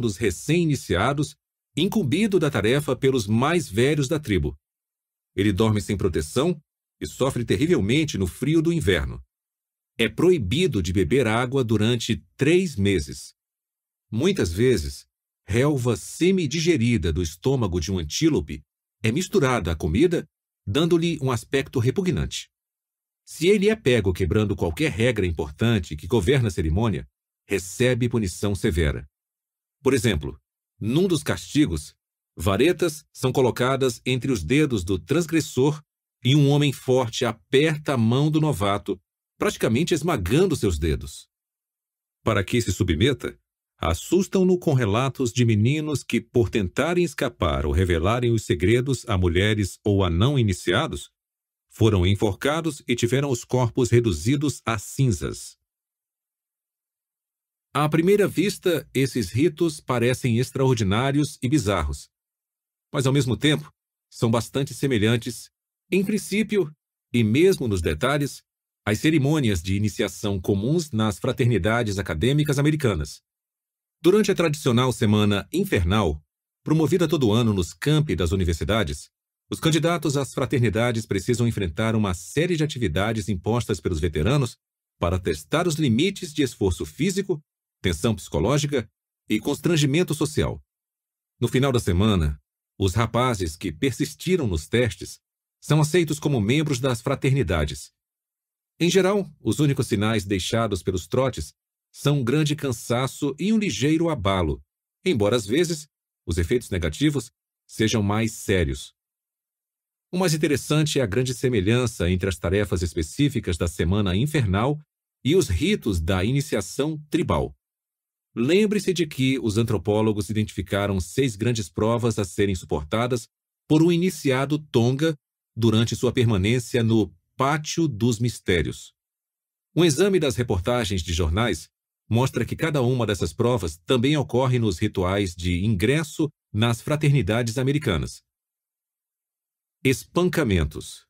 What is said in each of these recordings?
dos recém-iniciados, incumbido da tarefa pelos mais velhos da tribo. Ele dorme sem proteção e sofre terrivelmente no frio do inverno. É proibido de beber água durante três meses. Muitas vezes, relva semi-digerida do estômago de um antílope é misturada à comida, dando-lhe um aspecto repugnante. Se ele é pego quebrando qualquer regra importante que governa a cerimônia, recebe punição severa. Por exemplo, num dos castigos, varetas são colocadas entre os dedos do transgressor e um homem forte aperta a mão do novato, praticamente esmagando seus dedos. Para que se submeta, assustam-no com relatos de meninos que, por tentarem escapar ou revelarem os segredos a mulheres ou a não iniciados, foram enforcados e tiveram os corpos reduzidos a cinzas. À primeira vista, esses ritos parecem extraordinários e bizarros, mas ao mesmo tempo são bastante semelhantes, em princípio e mesmo nos detalhes, às cerimônias de iniciação comuns nas fraternidades acadêmicas americanas. Durante a tradicional Semana Infernal, promovida todo ano nos campi das universidades, os candidatos às fraternidades precisam enfrentar uma série de atividades impostas pelos veteranos para testar os limites de esforço físico, tensão psicológica e constrangimento social. No final da semana, os rapazes que persistiram nos testes são aceitos como membros das fraternidades. Em geral, os únicos sinais deixados pelos trotes são um grande cansaço e um ligeiro abalo, embora às vezes os efeitos negativos sejam mais sérios. O mais interessante é a grande semelhança entre as tarefas específicas da semana infernal e os ritos da iniciação tribal. Lembre-se de que os antropólogos identificaram seis grandes provas a serem suportadas por um iniciado Tonga durante sua permanência no Pátio dos Mistérios. Um exame das reportagens de jornais mostra que cada uma dessas provas também ocorre nos rituais de ingresso nas fraternidades americanas. Espancamentos.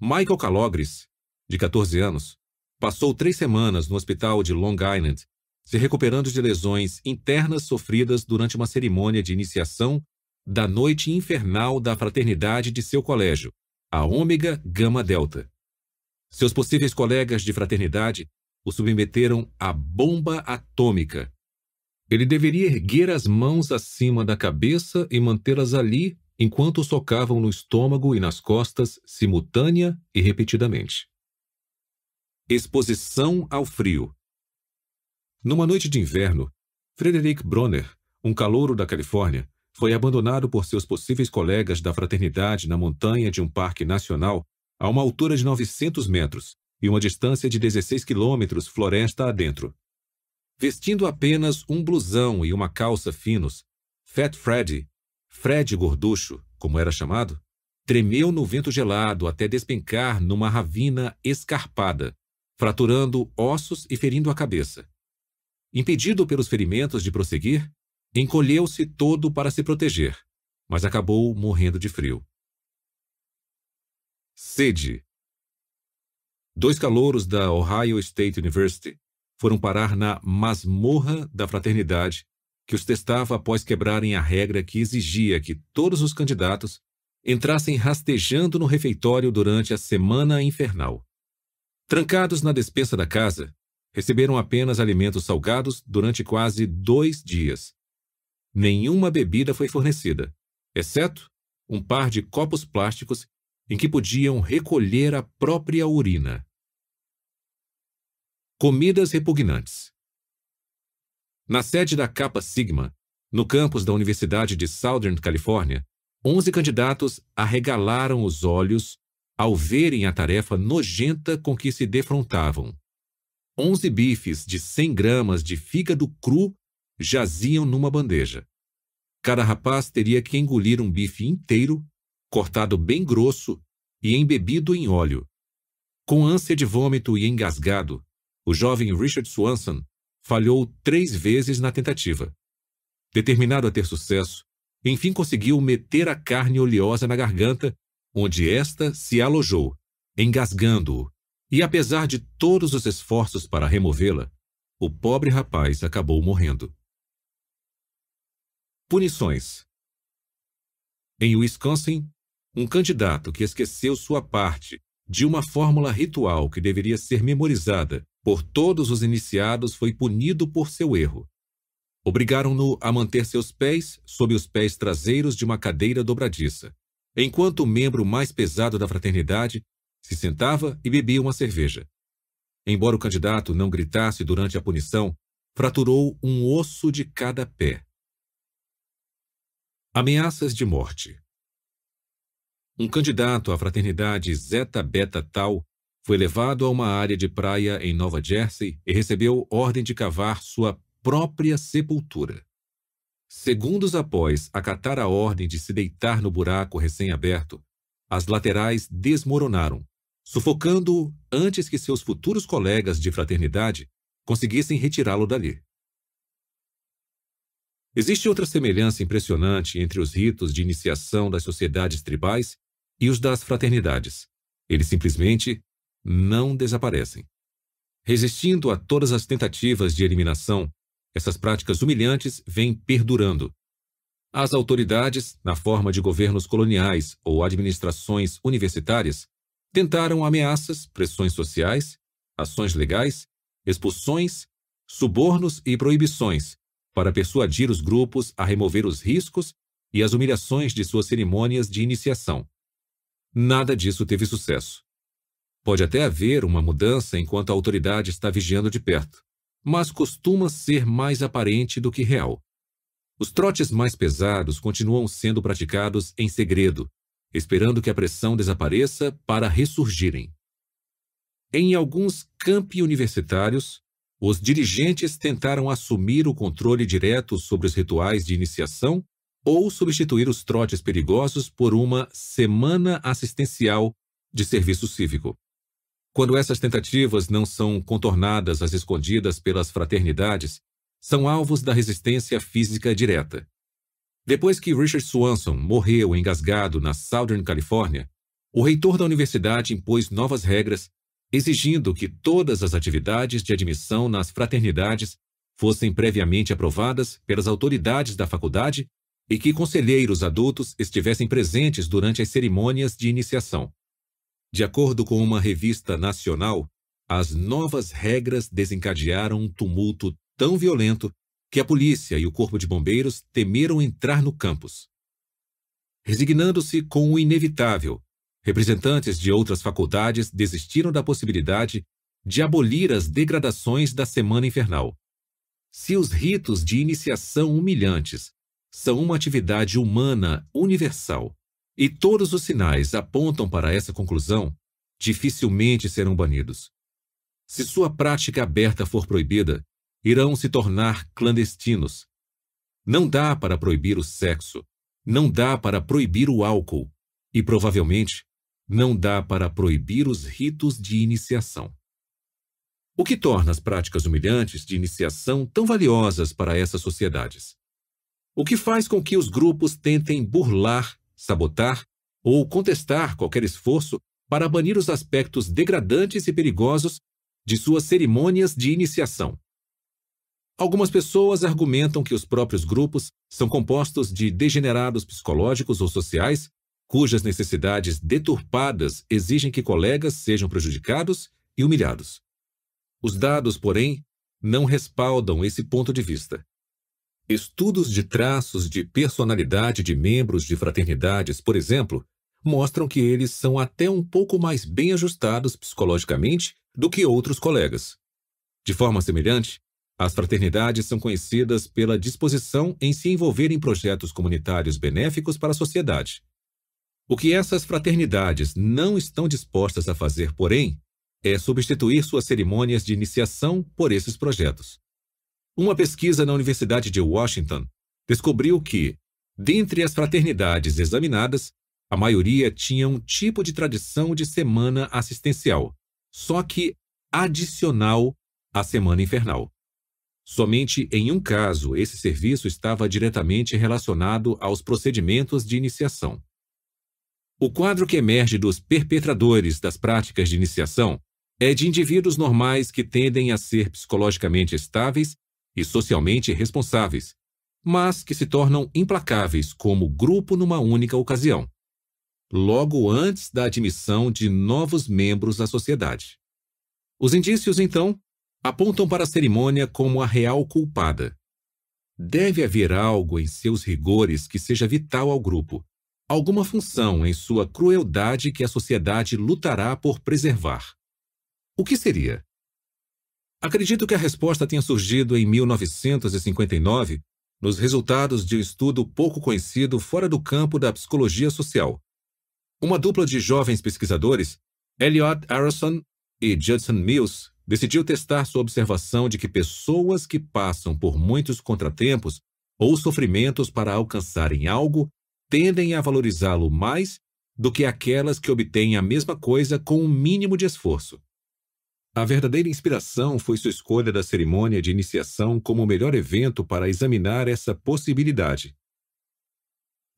Michael Calogres, de 14 anos, passou três semanas no hospital de Long Island, se recuperando de lesões internas sofridas durante uma cerimônia de iniciação da noite infernal da fraternidade de seu colégio, a Ômega Gama Delta. Seus possíveis colegas de fraternidade o submeteram à bomba atômica. Ele deveria erguer as mãos acima da cabeça e mantê-las ali enquanto socavam no estômago e nas costas, simultânea e repetidamente. Exposição ao frio. Numa noite de inverno, Frederick Bronner, um calouro da Califórnia, foi abandonado por seus possíveis colegas da fraternidade na montanha de um parque nacional a uma altura de 900 metros, e uma distância de 16 quilômetros floresta adentro. Vestindo apenas um blusão e uma calça finos, Fat Freddy, Fred Gorducho, como era chamado, tremeu no vento gelado até despencar numa ravina escarpada, fraturando ossos e ferindo a cabeça. Impedido pelos ferimentos de prosseguir, encolheu-se todo para se proteger, mas acabou morrendo de frio. Sede Dois calouros da Ohio State University foram parar na masmorra da fraternidade, que os testava após quebrarem a regra que exigia que todos os candidatos entrassem rastejando no refeitório durante a semana infernal. Trancados na despensa da casa, receberam apenas alimentos salgados durante quase dois dias. Nenhuma bebida foi fornecida, exceto um par de copos plásticos em que podiam recolher a própria urina. Comidas repugnantes. Na sede da Kappa Sigma, no campus da Universidade de Southern California, 11 candidatos arregalaram os olhos ao verem a tarefa nojenta com que se defrontavam. 11 bifes de 100 gramas de fígado cru jaziam numa bandeja. Cada rapaz teria que engolir um bife inteiro cortado bem grosso e embebido em óleo. Com ânsia de vômito e engasgado, o jovem Richard Swanson falhou três vezes na tentativa. Determinado a ter sucesso, enfim conseguiu meter a carne oleosa na garganta, onde esta se alojou, engasgando-o, e apesar de todos os esforços para removê-la, o pobre rapaz acabou morrendo. Punições. Em Wisconsin, um candidato que esqueceu sua parte de uma fórmula ritual que deveria ser memorizada por todos os iniciados foi punido por seu erro. Obrigaram-no a manter seus pés sob os pés traseiros de uma cadeira dobradiça, enquanto o membro mais pesado da fraternidade se sentava e bebia uma cerveja. Embora o candidato não gritasse durante a punição, fraturou um osso de cada pé. Ameaças de morte. Um candidato à fraternidade Zeta Beta Tau foi levado a uma área de praia em Nova Jersey e recebeu ordem de cavar sua própria sepultura. Segundos após acatar a ordem de se deitar no buraco recém-aberto, as laterais desmoronaram, sufocando-o antes que seus futuros colegas de fraternidade conseguissem retirá-lo dali. Existe outra semelhança impressionante entre os ritos de iniciação das sociedades tribais e os das fraternidades. Eles simplesmente não desaparecem. Resistindo a todas as tentativas de eliminação, essas práticas humilhantes vêm perdurando. As autoridades, na forma de governos coloniais ou administrações universitárias, tentaram ameaças, pressões sociais, ações legais, expulsões, subornos e proibições para persuadir os grupos a remover os riscos e as humilhações de suas cerimônias de iniciação. Nada disso teve sucesso. Pode até haver uma mudança enquanto a autoridade está vigiando de perto, mas costuma ser mais aparente do que real. Os trotes mais pesados continuam sendo praticados em segredo, esperando que a pressão desapareça para ressurgirem. Em alguns campi universitários, os dirigentes tentaram assumir o controle direto sobre os rituais de iniciação ou substituir os trotes perigosos por uma semana assistencial de serviço cívico. Quando essas tentativas não são contornadas às escondidas pelas fraternidades, são alvos da resistência física direta. Depois que Richard Swanson morreu engasgado na Southern California, o reitor da universidade impôs novas regras, exigindo que todas as atividades de admissão nas fraternidades fossem previamente aprovadas pelas autoridades da faculdade e que conselheiros adultos estivessem presentes durante as cerimônias de iniciação. De acordo com uma revista nacional, as novas regras desencadearam um tumulto tão violento que a polícia e o corpo de bombeiros temeram entrar no campus. Resignando-se com o inevitável, representantes de outras faculdades desistiram da possibilidade de abolir as degradações da Semana Infernal. Se os ritos de iniciação humilhantes são uma atividade humana universal e todos os sinais apontam para essa conclusão, dificilmente serão banidos. Se sua prática aberta for proibida, irão se tornar clandestinos. Não dá para proibir o sexo, não dá para proibir o álcool e, provavelmente, não dá para proibir os ritos de iniciação. O que torna as práticas humilhantes de iniciação tão valiosas para essas sociedades? O que faz com que os grupos tentem burlar sabotar ou contestar qualquer esforço para banir os aspectos degradantes e perigosos de suas cerimônias de iniciação. Algumas pessoas argumentam que os próprios grupos são compostos de degenerados psicológicos ou sociais cujas necessidades deturpadas exigem que colegas sejam prejudicados e humilhados. Os dados, porém, não respaldam esse ponto de vista. Estudos de traços de personalidade de membros de fraternidades, por exemplo, mostram que eles são até um pouco mais bem ajustados psicologicamente do que outros colegas. De forma semelhante, as fraternidades são conhecidas pela disposição em se envolver em projetos comunitários benéficos para a sociedade. O que essas fraternidades não estão dispostas a fazer, porém, é substituir suas cerimônias de iniciação por esses projetos. Uma pesquisa na Universidade de Washington descobriu que, dentre as fraternidades examinadas, a maioria tinha um tipo de tradição de semana assistencial, só que adicional à semana infernal. Somente em um caso esse serviço estava diretamente relacionado aos procedimentos de iniciação. O quadro que emerge dos perpetradores das práticas de iniciação é de indivíduos normais que tendem a ser psicologicamente estáveis e socialmente responsáveis, mas que se tornam implacáveis como grupo numa única ocasião, logo antes da admissão de novos membros à sociedade. Os indícios, então, apontam para a cerimônia como a real culpada. Deve haver algo em seus rigores que seja vital ao grupo, alguma função em sua crueldade que a sociedade lutará por preservar. O que seria? Acredito que a resposta tenha surgido em 1959, nos resultados de um estudo pouco conhecido fora do campo da psicologia social. Uma dupla de jovens pesquisadores, Elliot Harrison e Judson Mills, decidiu testar sua observação de que pessoas que passam por muitos contratempos ou sofrimentos para alcançarem algo tendem a valorizá-lo mais do que aquelas que obtêm a mesma coisa com o um mínimo de esforço. A verdadeira inspiração foi sua escolha da cerimônia de iniciação como o melhor evento para examinar essa possibilidade.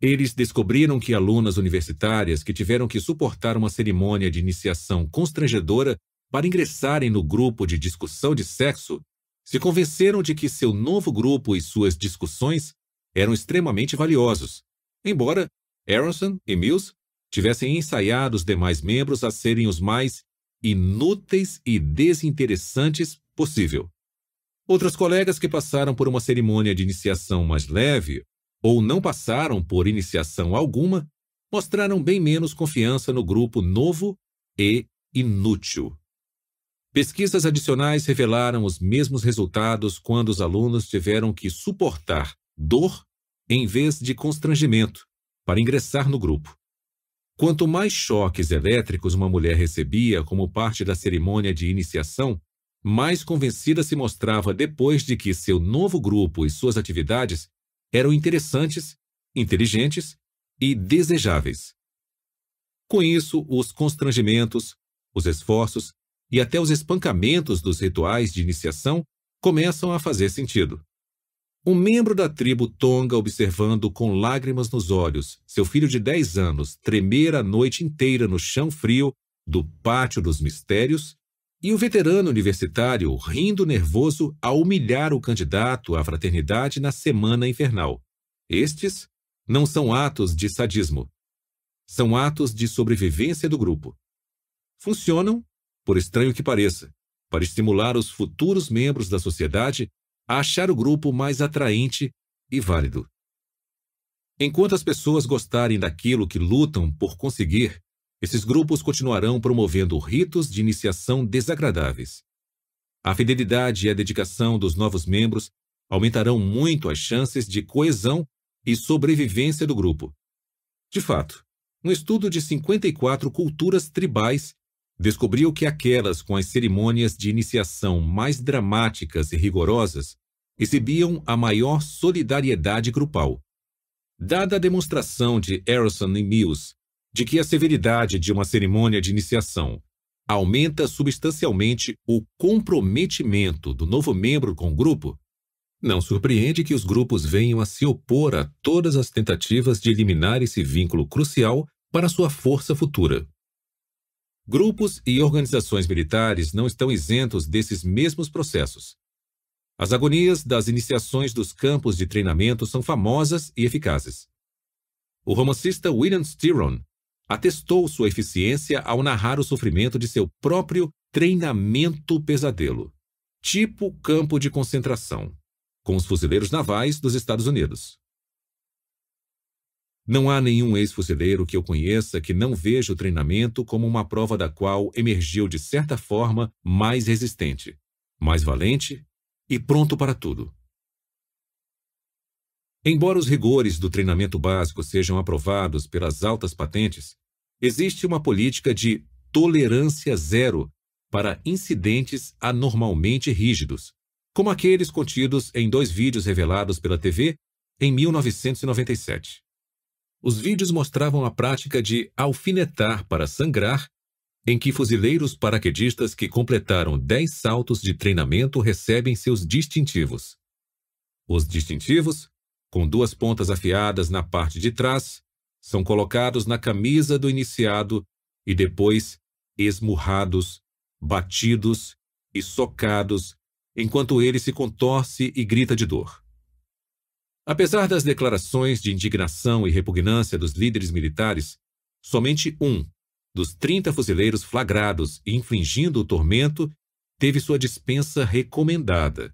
Eles descobriram que alunas universitárias que tiveram que suportar uma cerimônia de iniciação constrangedora para ingressarem no grupo de discussão de sexo se convenceram de que seu novo grupo e suas discussões eram extremamente valiosos, embora Aronson e Mills tivessem ensaiado os demais membros a serem os mais inúteis e desinteressantes possível. Outras colegas que passaram por uma cerimônia de iniciação mais leve ou não passaram por iniciação alguma mostraram bem menos confiança no grupo novo e inútil. Pesquisas adicionais revelaram os mesmos resultados quando os alunos tiveram que suportar dor em vez de constrangimento para ingressar no grupo. Quanto mais choques elétricos uma mulher recebia como parte da cerimônia de iniciação, mais convencida se mostrava depois de que seu novo grupo e suas atividades eram interessantes, inteligentes e desejáveis. Com isso, os constrangimentos, os esforços e até os espancamentos dos rituais de iniciação começam a fazer sentido. Um membro da tribo Tonga observando com lágrimas nos olhos seu filho de 10 anos tremer a noite inteira no chão frio do Pátio dos Mistérios, e o veterano universitário rindo nervoso a humilhar o candidato à fraternidade na Semana Infernal. Estes não são atos de sadismo. São atos de sobrevivência do grupo. Funcionam, por estranho que pareça, para estimular os futuros membros da sociedade a achar o grupo mais atraente e válido. Enquanto as pessoas gostarem daquilo que lutam por conseguir, esses grupos continuarão promovendo ritos de iniciação desagradáveis. A fidelidade e a dedicação dos novos membros aumentarão muito as chances de coesão e sobrevivência do grupo. De fato, um estudo de 54 culturas tribais descobriu que aquelas com as cerimônias de iniciação mais dramáticas e rigorosas exibiam a maior solidariedade grupal. Dada a demonstração de Harrison e Mills de que a severidade de uma cerimônia de iniciação aumenta substancialmente o comprometimento do novo membro com o grupo, não surpreende que os grupos venham a se opor a todas as tentativas de eliminar esse vínculo crucial para sua força futura. Grupos e organizações militares não estão isentos desses mesmos processos. As agonias das iniciações dos campos de treinamento são famosas e eficazes. O romancista William Styron atestou sua eficiência ao narrar o sofrimento de seu próprio treinamento pesadelo, tipo campo de concentração, com os fuzileiros navais dos Estados Unidos. Não há nenhum ex-fuzileiro que eu conheça que não veja o treinamento como uma prova da qual emergiu de certa forma mais resistente, mais valente e pronto para tudo. Embora os rigores do treinamento básico sejam aprovados pelas altas patentes, existe uma política de tolerância zero para incidentes anormalmente rígidos, como aqueles contidos em dois vídeos revelados pela TV em 1997. Os vídeos mostravam a prática de alfinetar para sangrar, em que fuzileiros paraquedistas que completaram 10 saltos de treinamento recebem seus distintivos. Os distintivos, com duas pontas afiadas na parte de trás, são colocados na camisa do iniciado e depois esmurrados, batidos e socados enquanto ele se contorce e grita de dor. Apesar das declarações de indignação e repugnância dos líderes militares, somente um dos 30 fuzileiros flagrados infringindo o tormento teve sua dispensa recomendada.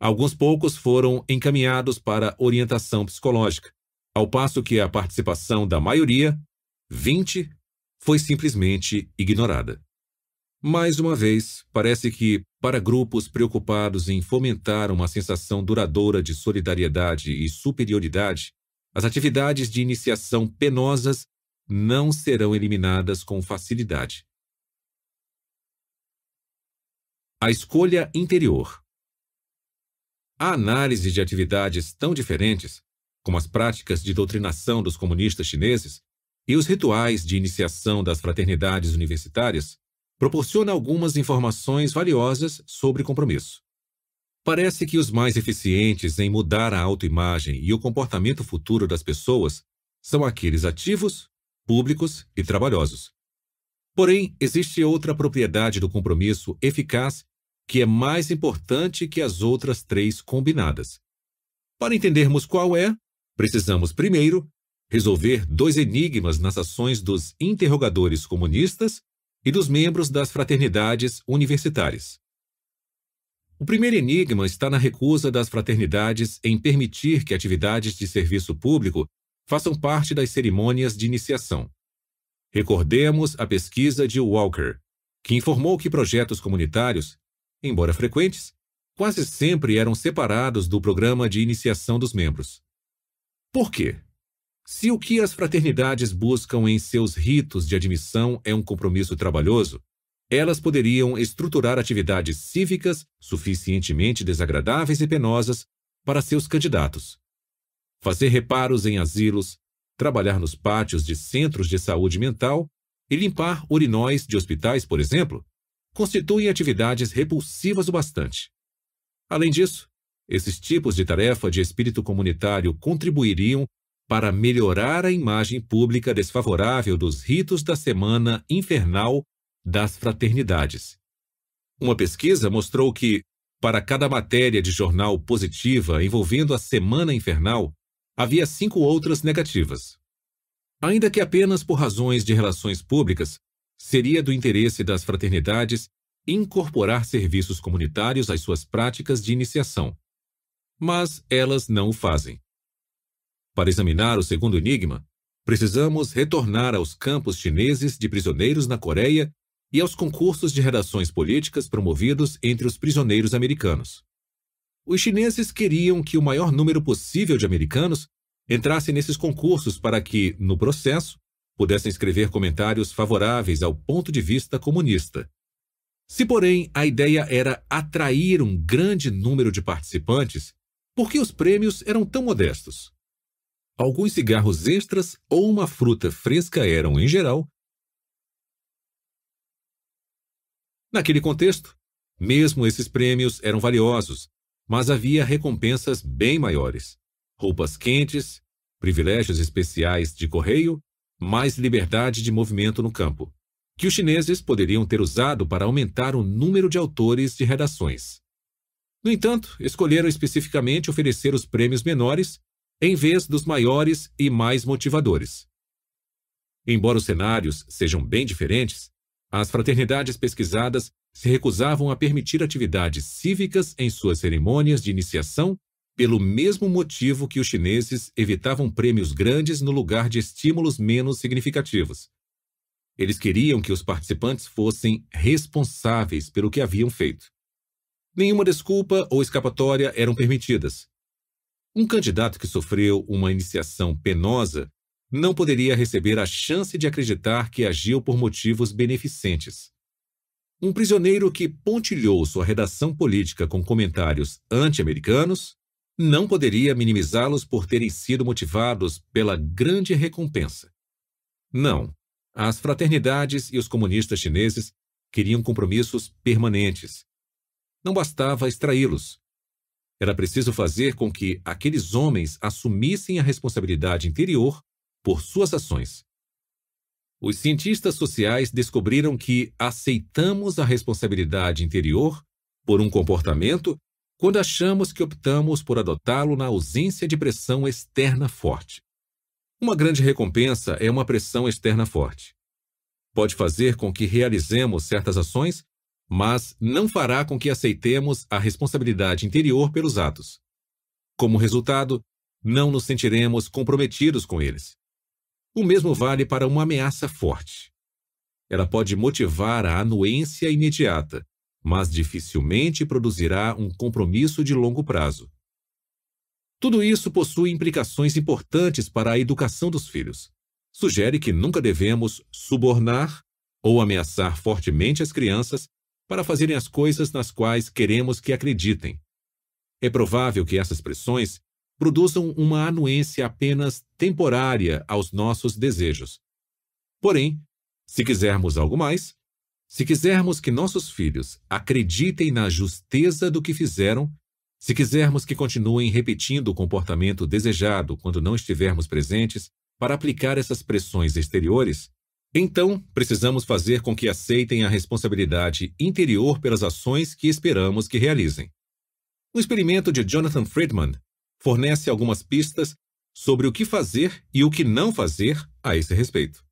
Alguns poucos foram encaminhados para orientação psicológica, ao passo que a participação da maioria, 20, foi simplesmente ignorada. Mais uma vez, parece que, para grupos preocupados em fomentar uma sensação duradoura de solidariedade e superioridade, as atividades de iniciação penosas não serão eliminadas com facilidade. A escolha interior. A análise de atividades tão diferentes, como as práticas de doutrinação dos comunistas chineses e os rituais de iniciação das fraternidades universitárias, proporciona algumas informações valiosas sobre compromisso. Parece que os mais eficientes em mudar a autoimagem e o comportamento futuro das pessoas são aqueles ativos, públicos e trabalhosos. Porém, existe outra propriedade do compromisso eficaz que é mais importante que as outras três combinadas. Para entendermos qual é, precisamos primeiro resolver dois enigmas nas ações dos interrogadores comunistas e dos membros das fraternidades universitárias. O primeiro enigma está na recusa das fraternidades em permitir que atividades de serviço público façam parte das cerimônias de iniciação. Recordemos a pesquisa de Walker, que informou que projetos comunitários embora frequentes, quase sempre eram separados do programa de iniciação dos membros. Por quê? Se o que as fraternidades buscam em seus ritos de admissão é um compromisso trabalhoso, elas poderiam estruturar atividades cívicas suficientemente desagradáveis e penosas para seus candidatos. Fazer reparos em asilos, trabalhar nos pátios de centros de saúde mental e limpar urinóis de hospitais, por exemplo, constituem atividades repulsivas o bastante. Além disso, esses tipos de tarefa de espírito comunitário contribuiriam para melhorar a imagem pública desfavorável dos ritos da Semana Infernal das Fraternidades. Uma pesquisa mostrou que, para cada matéria de jornal positiva envolvendo a Semana Infernal, havia cinco outras negativas. Ainda que apenas por razões de relações públicas, seria do interesse das fraternidades incorporar serviços comunitários às suas práticas de iniciação. Mas elas não o fazem. Para examinar o segundo enigma, precisamos retornar aos campos chineses de prisioneiros na Coreia e aos concursos de redações políticas promovidos entre os prisioneiros americanos. Os chineses queriam que o maior número possível de americanos entrasse nesses concursos para que, no processo, pudessem escrever comentários favoráveis ao ponto de vista comunista. Se, porém, a ideia era atrair um grande número de participantes, por que os prêmios eram tão modestos? Alguns cigarros extras ou uma fruta fresca eram, em geral, Naquele contexto, mesmo esses prêmios eram valiosos, mas havia recompensas bem maiores: roupas quentes, privilégios especiais de correio mais liberdade de movimento no campo, que os chineses poderiam ter usado para aumentar o número de autores de redações. No entanto, escolheram especificamente oferecer os prêmios menores em vez dos maiores e mais motivadores. Embora os cenários sejam bem diferentes, as fraternidades pesquisadas se recusavam a permitir atividades cívicas em suas cerimônias de iniciação pelo mesmo motivo que os chineses evitavam prêmios grandes no lugar de estímulos menos significativos. Eles queriam que os participantes fossem responsáveis pelo que haviam feito. Nenhuma desculpa ou escapatória eram permitidas. Um candidato que sofreu uma iniciação penosa não poderia receber a chance de acreditar que agiu por motivos beneficentes. Um prisioneiro que pontilhou sua redação política com comentários anti-americanos não poderia minimizá-los por terem sido motivados pela grande recompensa. Não, as fraternidades e os comunistas chineses queriam compromissos permanentes. Não bastava extraí-los. Era preciso fazer com que aqueles homens assumissem a responsabilidade interior por suas ações. Os cientistas sociais descobriram que aceitamos a responsabilidade interior por um comportamento quando achamos que optamos por adotá-lo na ausência de pressão externa forte. Uma grande recompensa é uma pressão externa forte. Pode fazer com que realizemos certas ações, mas não fará com que aceitemos a responsabilidade interior pelos atos. Como resultado, não nos sentiremos comprometidos com eles. O mesmo vale para uma ameaça forte. Ela pode motivar a anuência imediata, mas dificilmente produzirá um compromisso de longo prazo. Tudo isso possui implicações importantes para a educação dos filhos. Sugere que nunca devemos subornar ou ameaçar fortemente as crianças para fazerem as coisas nas quais queremos que acreditem. É provável que essas pressões produzam uma anuência apenas temporária aos nossos desejos. Porém, se quisermos algo mais, se quisermos que nossos filhos acreditem na justeza do que fizeram, se quisermos que continuem repetindo o comportamento desejado quando não estivermos presentes para aplicar essas pressões exteriores, então precisamos fazer com que aceitem a responsabilidade interior pelas ações que esperamos que realizem. O experimento de Jonathan Friedman fornece algumas pistas sobre o que fazer e o que não fazer a esse respeito.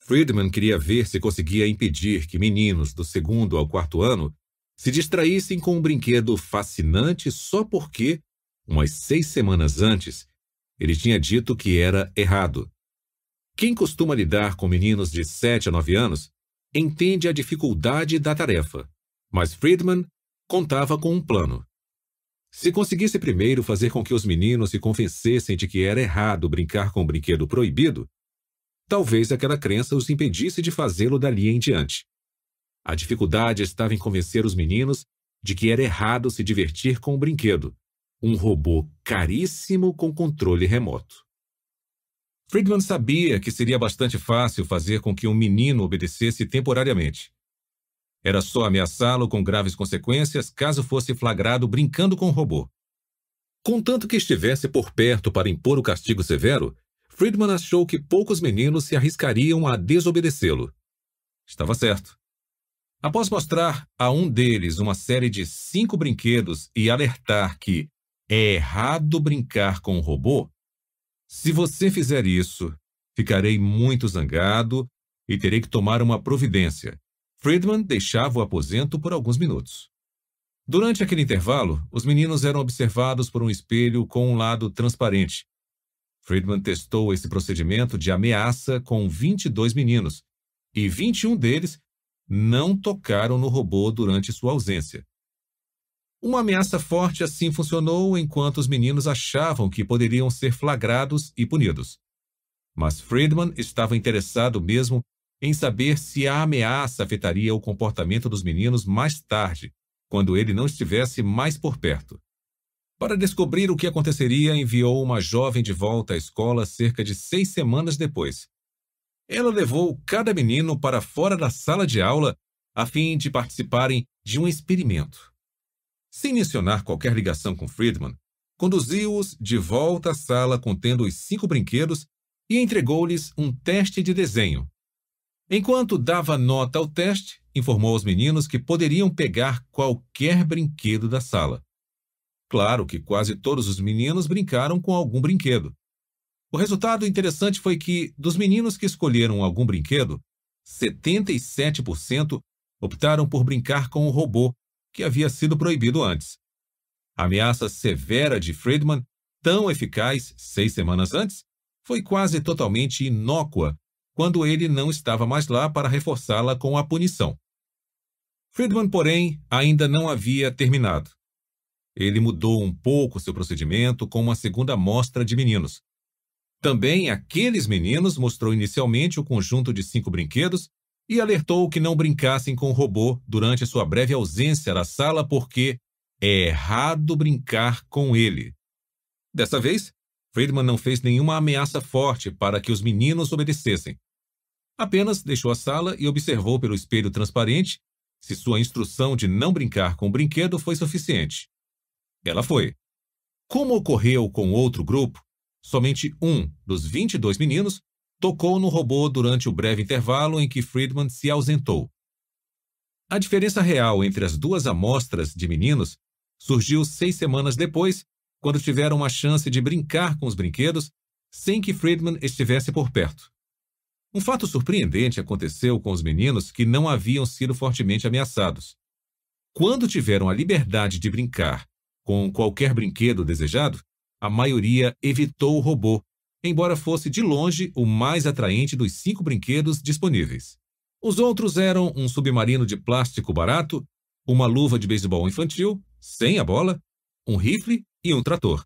Friedman queria ver se conseguia impedir que meninos do segundo ao quarto ano se distraíssem com um brinquedo fascinante só porque, umas seis semanas antes, ele tinha dito que era errado. Quem costuma lidar com meninos de 7 a 9 anos entende a dificuldade da tarefa, mas Friedman contava com um plano. Se conseguisse primeiro fazer com que os meninos se convencessem de que era errado brincar com um brinquedo proibido, talvez aquela crença os impedisse de fazê-lo dali em diante. A dificuldade estava em convencer os meninos de que era errado se divertir com o brinquedo, um robô caríssimo com controle remoto. Friedman sabia que seria bastante fácil fazer com que um menino obedecesse temporariamente. Era só ameaçá-lo com graves consequências caso fosse flagrado brincando com o robô. Contanto que estivesse por perto para impor o castigo severo, Friedman achou que poucos meninos se arriscariam a desobedecê-lo. Estava certo. Após mostrar a um deles uma série de cinco brinquedos e alertar que é errado brincar com o robô, se você fizer isso, ficarei muito zangado e terei que tomar uma providência. Friedman deixava o aposento por alguns minutos. Durante aquele intervalo, os meninos eram observados por um espelho com um lado transparente, Friedman testou esse procedimento de ameaça com 22 meninos, e 21 deles não tocaram no robô durante sua ausência. Uma ameaça forte assim funcionou enquanto os meninos achavam que poderiam ser flagrados e punidos. Mas Friedman estava interessado mesmo em saber se a ameaça afetaria o comportamento dos meninos mais tarde, quando ele não estivesse mais por perto. Para descobrir o que aconteceria, enviou uma jovem de volta à escola cerca de seis semanas depois. Ela levou cada menino para fora da sala de aula a fim de participarem de um experimento. Sem mencionar qualquer ligação com Friedman, conduziu-os de volta à sala contendo os cinco brinquedos e entregou-lhes um teste de desenho. Enquanto dava nota ao teste, informou aos meninos que poderiam pegar qualquer brinquedo da sala. Claro que quase todos os meninos brincaram com algum brinquedo. O resultado interessante foi que, dos meninos que escolheram algum brinquedo, 77% optaram por brincar com o robô, que havia sido proibido antes. A ameaça severa de Friedman, tão eficaz seis semanas antes, foi quase totalmente inócua quando ele não estava mais lá para reforçá-la com a punição. Friedman, porém, ainda não havia terminado. Ele mudou um pouco seu procedimento com uma segunda amostra de meninos. Também aqueles meninos mostrou inicialmente o conjunto de cinco brinquedos e alertou que não brincassem com o robô durante sua breve ausência da sala porque é errado brincar com ele. Dessa vez, Friedman não fez nenhuma ameaça forte para que os meninos obedecessem. Apenas deixou a sala e observou pelo espelho transparente se sua instrução de não brincar com o brinquedo foi suficiente. Ela foi. Como ocorreu com outro grupo, somente um dos 22 meninos tocou no robô durante o breve intervalo em que Friedman se ausentou. A diferença real entre as duas amostras de meninos surgiu seis semanas depois, quando tiveram uma chance de brincar com os brinquedos sem que Friedman estivesse por perto. Um fato surpreendente aconteceu com os meninos que não haviam sido fortemente ameaçados. Quando tiveram a liberdade de brincar com qualquer brinquedo desejado, a maioria evitou o robô, embora fosse de longe o mais atraente dos cinco brinquedos disponíveis. Os outros eram um submarino de plástico barato, uma luva de beisebol infantil, sem a bola, um rifle e um trator.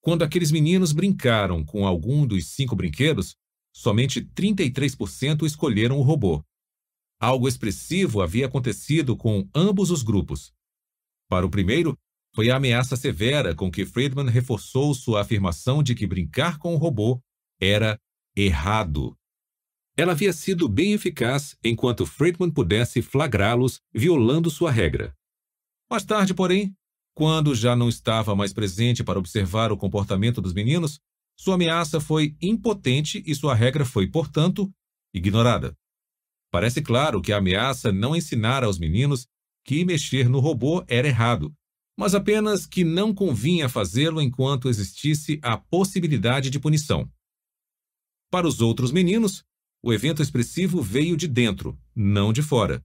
Quando aqueles meninos brincaram com algum dos cinco brinquedos, somente 33% escolheram o robô. Algo expressivo havia acontecido com ambos os grupos. Para o primeiro, foi a ameaça severa com que Friedman reforçou sua afirmação de que brincar com o robô era errado. Ela havia sido bem eficaz enquanto Friedman pudesse flagrá-los violando sua regra. Mais tarde, porém, quando já não estava mais presente para observar o comportamento dos meninos, sua ameaça foi impotente e sua regra foi, portanto, ignorada. Parece claro que a ameaça não ensinara aos meninos que mexer no robô era errado, mas apenas que não convinha fazê-lo enquanto existisse a possibilidade de punição. Para os outros meninos, o evento expressivo veio de dentro, não de fora.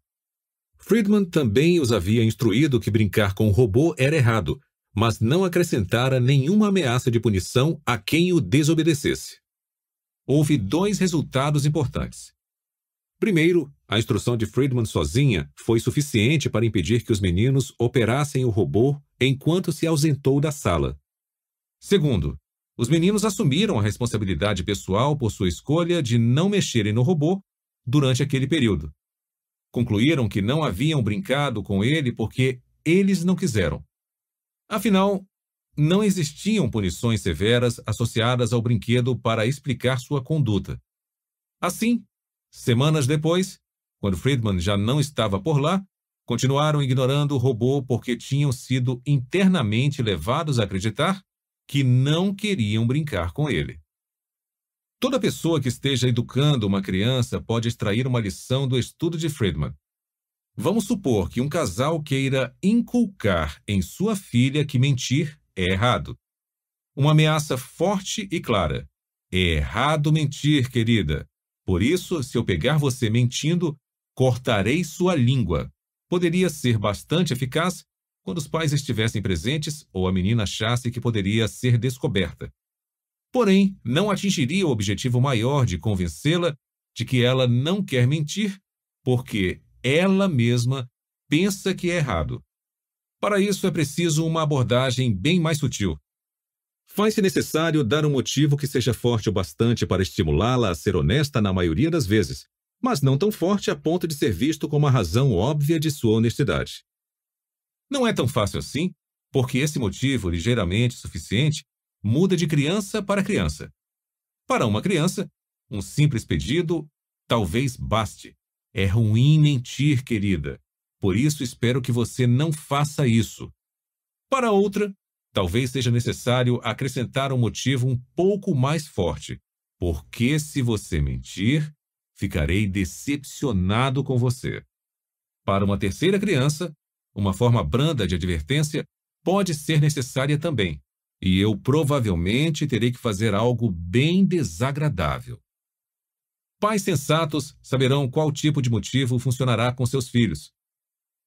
Friedman também os havia instruído que brincar com o robô era errado, mas não acrescentara nenhuma ameaça de punição a quem o desobedecesse. Houve dois resultados importantes. Primeiro, a instrução de Friedman sozinha foi suficiente para impedir que os meninos operassem o robô enquanto se ausentou da sala. Segundo, os meninos assumiram a responsabilidade pessoal por sua escolha de não mexerem no robô durante aquele período. Concluíram que não haviam brincado com ele porque eles não quiseram. Afinal, não existiam punições severas associadas ao brinquedo para explicar sua conduta. Assim, Semanas depois, quando Friedman já não estava por lá, continuaram ignorando o robô porque tinham sido internamente levados a acreditar que não queriam brincar com ele. Toda pessoa que esteja educando uma criança pode extrair uma lição do estudo de Friedman. Vamos supor que um casal queira inculcar em sua filha que mentir é errado. Uma ameaça forte e clara. É errado mentir, querida. Por isso, se eu pegar você mentindo, cortarei sua língua. Poderia ser bastante eficaz quando os pais estivessem presentes ou a menina achasse que poderia ser descoberta. Porém, não atingiria o objetivo maior de convencê-la de que ela não quer mentir, porque ela mesma pensa que é errado. Para isso é preciso uma abordagem bem mais sutil. Faz-se necessário dar um motivo que seja forte o bastante para estimulá-la a ser honesta na maioria das vezes, mas não tão forte a ponto de ser visto como a razão óbvia de sua honestidade. Não é tão fácil assim, porque esse motivo ligeiramente suficiente muda de criança para criança. Para uma criança, um simples pedido talvez baste. É ruim mentir, querida. Por isso espero que você não faça isso. Para outra, talvez seja necessário acrescentar um motivo um pouco mais forte. Porque se você mentir, ficarei decepcionado com você. Para uma terceira criança, uma forma branda de advertência pode ser necessária também, e eu provavelmente terei que fazer algo bem desagradável. Pais sensatos saberão qual tipo de motivo funcionará com seus filhos.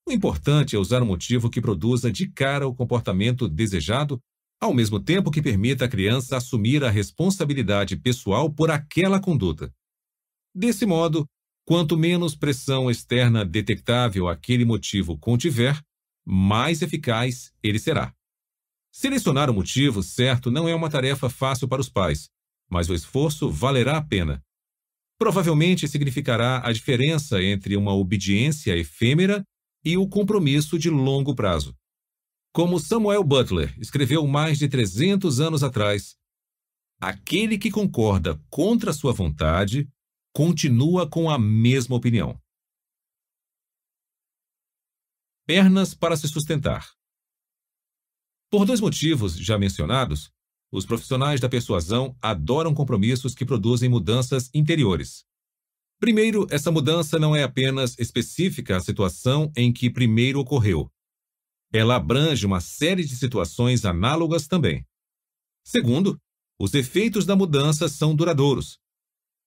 O importante é usar um motivo que produza de cara o comportamento desejado, ao mesmo tempo que permita à criança assumir a responsabilidade pessoal por aquela conduta. Desse modo, quanto menos pressão externa detectável aquele motivo contiver, mais eficaz ele será. Selecionar o motivo certo não é uma tarefa fácil para os pais, mas o esforço valerá a pena. Provavelmente significará a diferença entre uma obediência efêmera e o compromisso de longo prazo. Como Samuel Butler escreveu mais de 300 anos atrás, aquele que concorda contra sua vontade continua com a mesma opinião. Pernas para se sustentar. Por dois motivos já mencionados, os profissionais da persuasão adoram compromissos que produzem mudanças interiores. Primeiro, essa mudança não é apenas específica à situação em que primeiro ocorreu. ela abrange uma série de situações análogas também. Segundo, os efeitos da mudança são duradouros.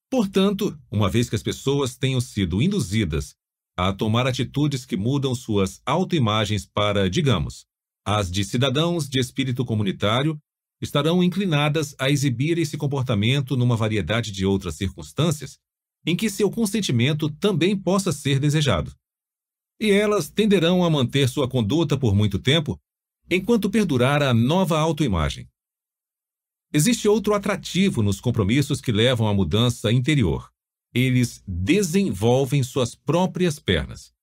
Portanto, uma vez que as pessoas tenham sido induzidas a tomar atitudes que mudam suas autoimagens para, digamos, as de cidadãos de espírito comunitário, estarão inclinadas a exibir esse comportamento numa variedade de outras circunstâncias em que seu consentimento também possa ser desejado. E elas tenderão a manter sua conduta por muito tempo, enquanto perdurar a nova autoimagem. Existe outro atrativo nos compromissos que levam à mudança interior. Eles desenvolvem suas próprias pernas.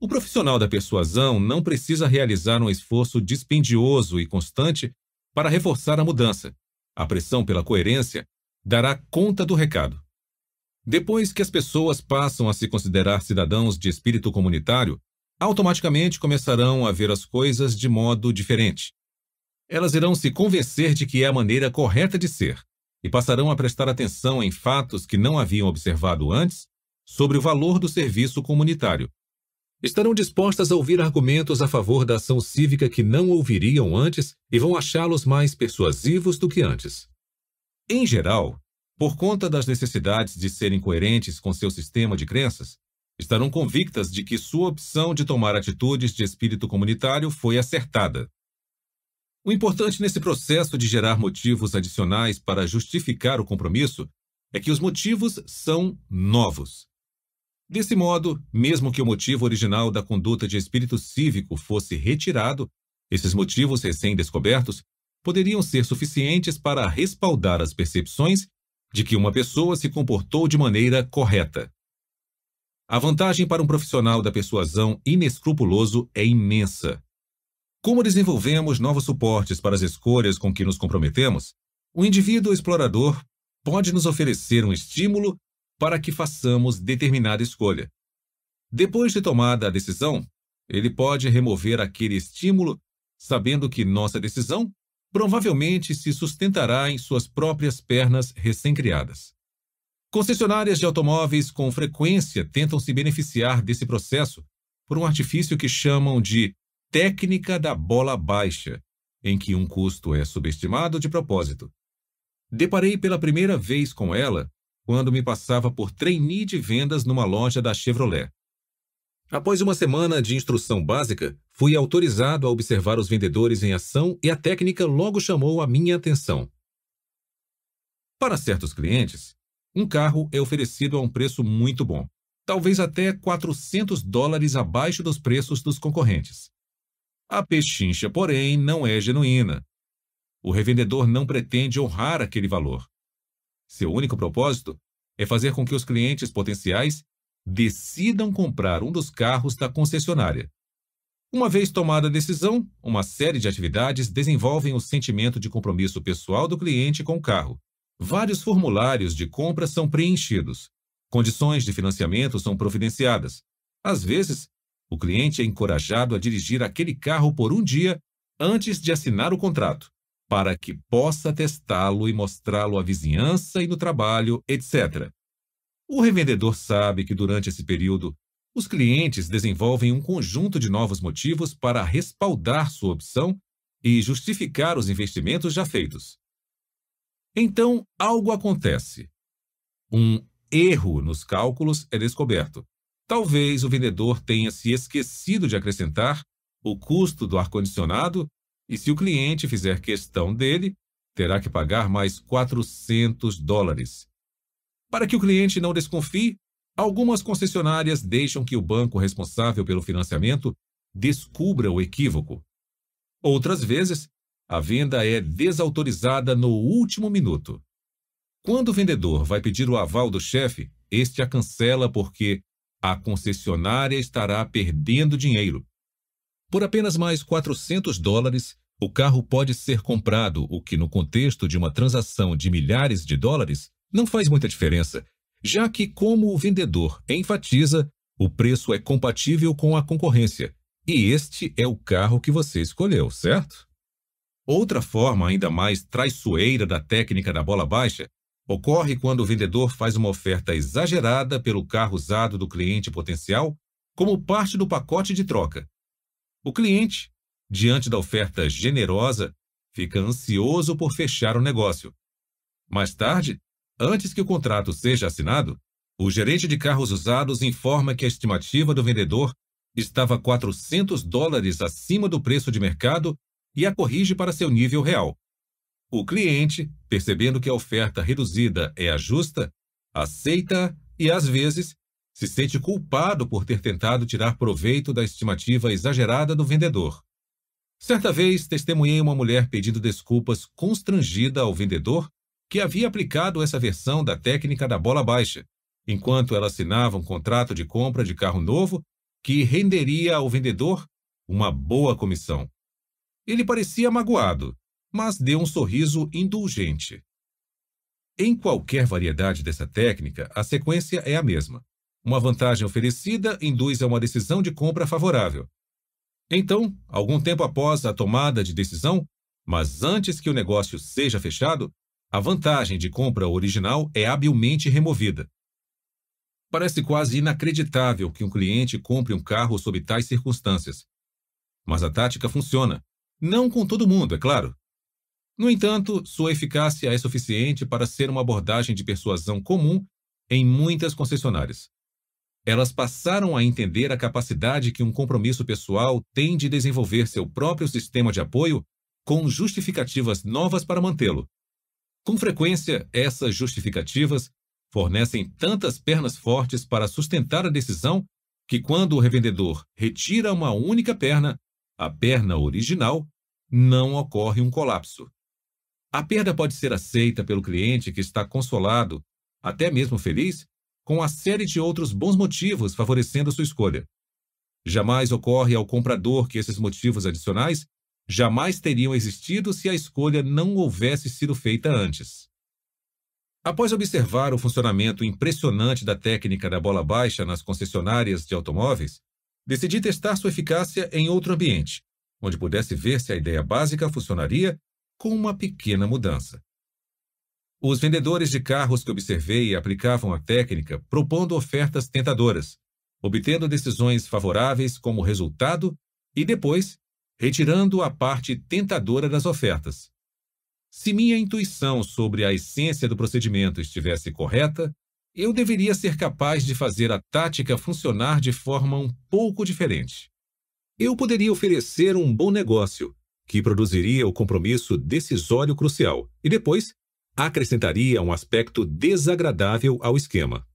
O profissional da persuasão não precisa realizar um esforço dispendioso e constante para reforçar a mudança. A pressão pela coerência dará conta do recado. Depois que as pessoas passam a se considerar cidadãos de espírito comunitário, automaticamente começarão a ver as coisas de modo diferente. Elas irão se convencer de que é a maneira correta de ser e passarão a prestar atenção em fatos que não haviam observado antes sobre o valor do serviço comunitário. Estarão dispostas a ouvir argumentos a favor da ação cívica que não ouviriam antes e vão achá-los mais persuasivos do que antes. Em geral, por conta das necessidades de serem coerentes com seu sistema de crenças, estarão convictas de que sua opção de tomar atitudes de espírito comunitário foi acertada. O importante nesse processo de gerar motivos adicionais para justificar o compromisso é que os motivos são novos. Desse modo, mesmo que o motivo original da conduta de espírito cívico fosse retirado, esses motivos recém-descobertos poderiam ser suficientes para respaldar as percepções de que uma pessoa se comportou de maneira correta. A vantagem para um profissional da persuasão inescrupuloso é imensa. Como desenvolvemos novos suportes para as escolhas com que nos comprometemos, o indivíduo explorador pode nos oferecer um estímulo para que façamos determinada escolha. Depois de tomada a decisão, ele pode remover aquele estímulo, sabendo que nossa decisão provavelmente se sustentará em suas próprias pernas recém-criadas. Concessionárias de automóveis com frequência tentam se beneficiar desse processo por um artifício que chamam de técnica da bola baixa, em que um custo é subestimado de propósito. Deparei pela primeira vez com ela quando me passava por trainee de vendas numa loja da Chevrolet. Após uma semana de instrução básica, fui autorizado a observar os vendedores em ação e a técnica logo chamou a minha atenção. Para certos clientes, um carro é oferecido a um preço muito bom, talvez até 400 dólares abaixo dos preços dos concorrentes. A pechincha, porém, não é genuína. O revendedor não pretende honrar aquele valor. Seu único propósito é fazer com que os clientes potenciais decidam comprar um dos carros da concessionária. Uma vez tomada a decisão, uma série de atividades desenvolvem o sentimento de compromisso pessoal do cliente com o carro. Vários formulários de compra são preenchidos. Condições de financiamento são providenciadas. Às vezes, o cliente é encorajado a dirigir aquele carro por um dia antes de assinar o contrato, para que possa testá-lo e mostrá-lo à vizinhança e no trabalho, etc. O revendedor sabe que durante esse período os clientes desenvolvem um conjunto de novos motivos para respaldar sua opção e justificar os investimentos já feitos. Então, algo acontece. Um erro nos cálculos é descoberto. Talvez o vendedor tenha se esquecido de acrescentar o custo do ar-condicionado e, se o cliente fizer questão dele, terá que pagar mais 400 dólares. Para que o cliente não desconfie, algumas concessionárias deixam que o banco responsável pelo financiamento descubra o equívoco. Outras vezes, a venda é desautorizada no último minuto. Quando o vendedor vai pedir o aval do chefe, este a cancela porque a concessionária estará perdendo dinheiro. Por apenas mais 400 dólares, o carro pode ser comprado, o que, no contexto de uma transação de milhares de dólares, não faz muita diferença, já que, como o vendedor enfatiza, o preço é compatível com a concorrência, e este é o carro que você escolheu, certo? Outra forma ainda mais traiçoeira da técnica da bola baixa Ocorre quando o vendedor faz uma oferta exagerada pelo carro usado do cliente potencial como parte do pacote de troca. O cliente, diante da oferta generosa, fica ansioso por fechar o negócio. Mais tarde, antes que o contrato seja assinado, o gerente de carros usados informa que a estimativa do vendedor estava 400 dólares acima do preço de mercado e a corrige para seu nível real. O cliente, percebendo que a oferta reduzida é a justa, aceita e, às vezes, se sente culpado por ter tentado tirar proveito da estimativa exagerada do vendedor. Certa vez, testemunhei uma mulher pedindo desculpas constrangida ao vendedor que havia aplicado essa versão da técnica da bola baixa, enquanto ela assinava um contrato de compra de carro novo que renderia ao vendedor uma boa comissão. Ele parecia magoado, mas deu um sorriso indulgente. Em qualquer variedade dessa técnica, a sequência é a mesma. Uma vantagem oferecida induz a uma decisão de compra favorável. Então, algum tempo após a tomada de decisão, mas antes que o negócio seja fechado, a vantagem de compra original é habilmente removida. Parece quase inacreditável que um cliente compre um carro sob tais circunstâncias. Mas a tática funciona. Não com todo mundo, é claro. No entanto, sua eficácia é suficiente para ser uma abordagem de persuasão comum em muitas concessionárias. Elas passaram a entender a capacidade que um compromisso pessoal tem de desenvolver seu próprio sistema de apoio com justificativas novas para mantê-lo. Com frequência, essas justificativas fornecem tantas pernas fortes para sustentar a decisão que, quando o revendedor retira uma única perna, a perna original, não ocorre um colapso. A perda pode ser aceita pelo cliente que está consolado, até mesmo feliz, com a série de outros bons motivos favorecendo sua escolha. Jamais ocorre ao comprador que esses motivos adicionais jamais teriam existido se a escolha não houvesse sido feita antes. Após observar o funcionamento impressionante da técnica da bola baixa nas concessionárias de automóveis, decidi testar sua eficácia em outro ambiente, onde pudesse ver se a ideia básica funcionaria com uma pequena mudança. Os vendedores de carros que observei aplicavam a técnica propondo ofertas tentadoras, obtendo decisões favoráveis como resultado e depois retirando a parte tentadora das ofertas. Se minha intuição sobre a essência do procedimento estivesse correta, eu deveria ser capaz de fazer a tática funcionar de forma um pouco diferente. Eu poderia oferecer um bom negócio, que produziria o compromisso decisório crucial, e depois acrescentaria um aspecto desagradável ao esquema.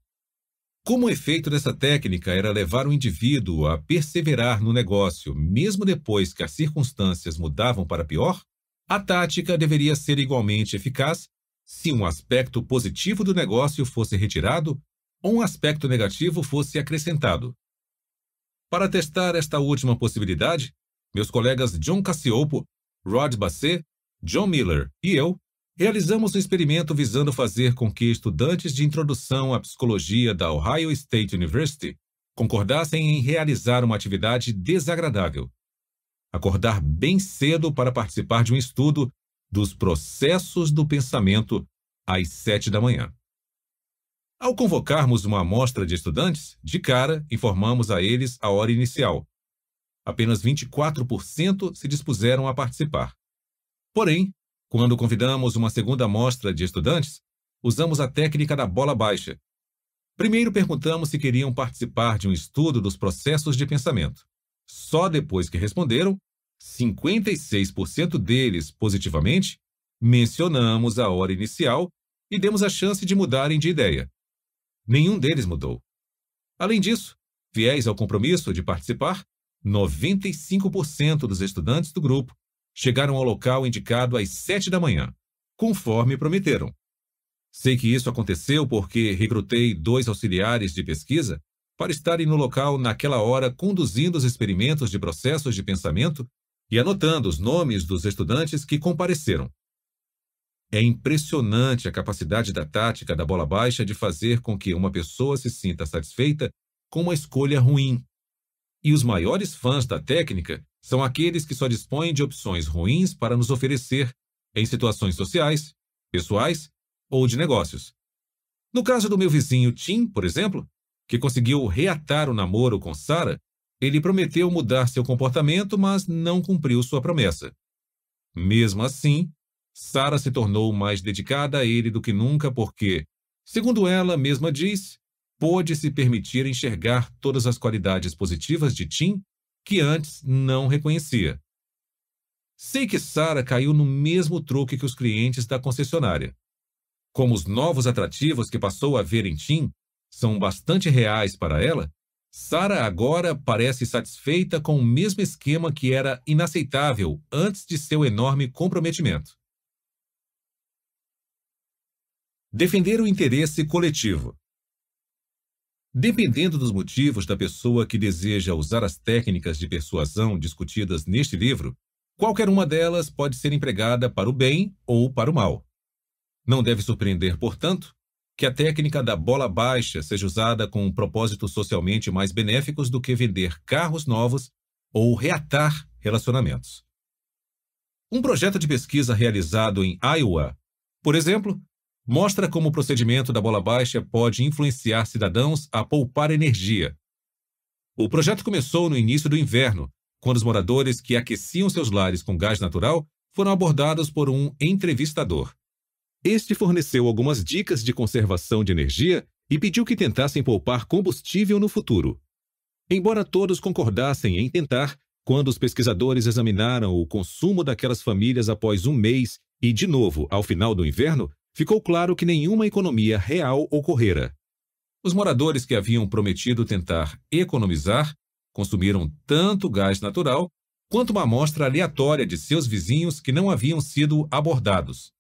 Como o efeito dessa técnica era levar o indivíduo a perseverar no negócio, mesmo depois que as circunstâncias mudavam para pior, a tática deveria ser igualmente eficaz se um aspecto positivo do negócio fosse retirado ou um aspecto negativo fosse acrescentado. Para testar esta última possibilidade, meus colegas John Cassiopo, Rod Basset, John Miller e eu Realizamos um experimento visando fazer com que estudantes de introdução à psicologia da Ohio State University concordassem em realizar uma atividade desagradável. Acordar bem cedo para participar de um estudo dos processos do pensamento às sete da manhã. Ao convocarmos uma amostra de estudantes, de cara informamos a eles a hora inicial. Apenas 24% se dispuseram a participar. Porém, quando convidamos uma segunda amostra de estudantes, usamos a técnica da bola baixa. Primeiro perguntamos se queriam participar de um estudo dos processos de pensamento. Só depois que responderam, 56% deles positivamente, mencionamos a hora inicial e demos a chance de mudarem de ideia. Nenhum deles mudou. Além disso, fiéis ao compromisso de participar, 95% dos estudantes do grupo chegaram ao local indicado às sete da manhã, conforme prometeram. Sei que isso aconteceu porque recrutei dois auxiliares de pesquisa para estarem no local naquela hora conduzindo os experimentos de processos de pensamento e anotando os nomes dos estudantes que compareceram. É impressionante a capacidade da tática da bola baixa de fazer com que uma pessoa se sinta satisfeita com uma escolha ruim. E os maiores fãs da técnica são aqueles que só dispõem de opções ruins para nos oferecer em situações sociais, pessoais ou de negócios. No caso do meu vizinho Tim, por exemplo, que conseguiu reatar o namoro com Sarah, ele prometeu mudar seu comportamento, mas não cumpriu sua promessa. Mesmo assim, Sara se tornou mais dedicada a ele do que nunca porque, segundo ela mesma diz, pôde se permitir enxergar todas as qualidades positivas de Tim que antes não reconhecia. Sei que Sara caiu no mesmo truque que os clientes da concessionária. Como os novos atrativos que passou a ver em Tim são bastante reais para ela, Sara agora parece satisfeita com o mesmo esquema que era inaceitável antes de seu enorme comprometimento. Defender o interesse coletivo. Dependendo dos motivos da pessoa que deseja usar as técnicas de persuasão discutidas neste livro, qualquer uma delas pode ser empregada para o bem ou para o mal. Não deve surpreender, portanto, que a técnica da bola baixa seja usada com propósitos socialmente mais benéficos do que vender carros novos ou reatar relacionamentos. Um projeto de pesquisa realizado em Iowa, por exemplo, mostra como o procedimento da bola baixa pode influenciar cidadãos a poupar energia. O projeto começou no início do inverno, quando os moradores que aqueciam seus lares com gás natural foram abordados por um entrevistador. Este forneceu algumas dicas de conservação de energia e pediu que tentassem poupar combustível no futuro. Embora todos concordassem em tentar, quando os pesquisadores examinaram o consumo daquelas famílias após um mês e, de novo, ao final do inverno, ficou claro que nenhuma economia real ocorrera. Os moradores que haviam prometido tentar economizar consumiram tanto gás natural quanto uma amostra aleatória de seus vizinhos que não haviam sido abordados.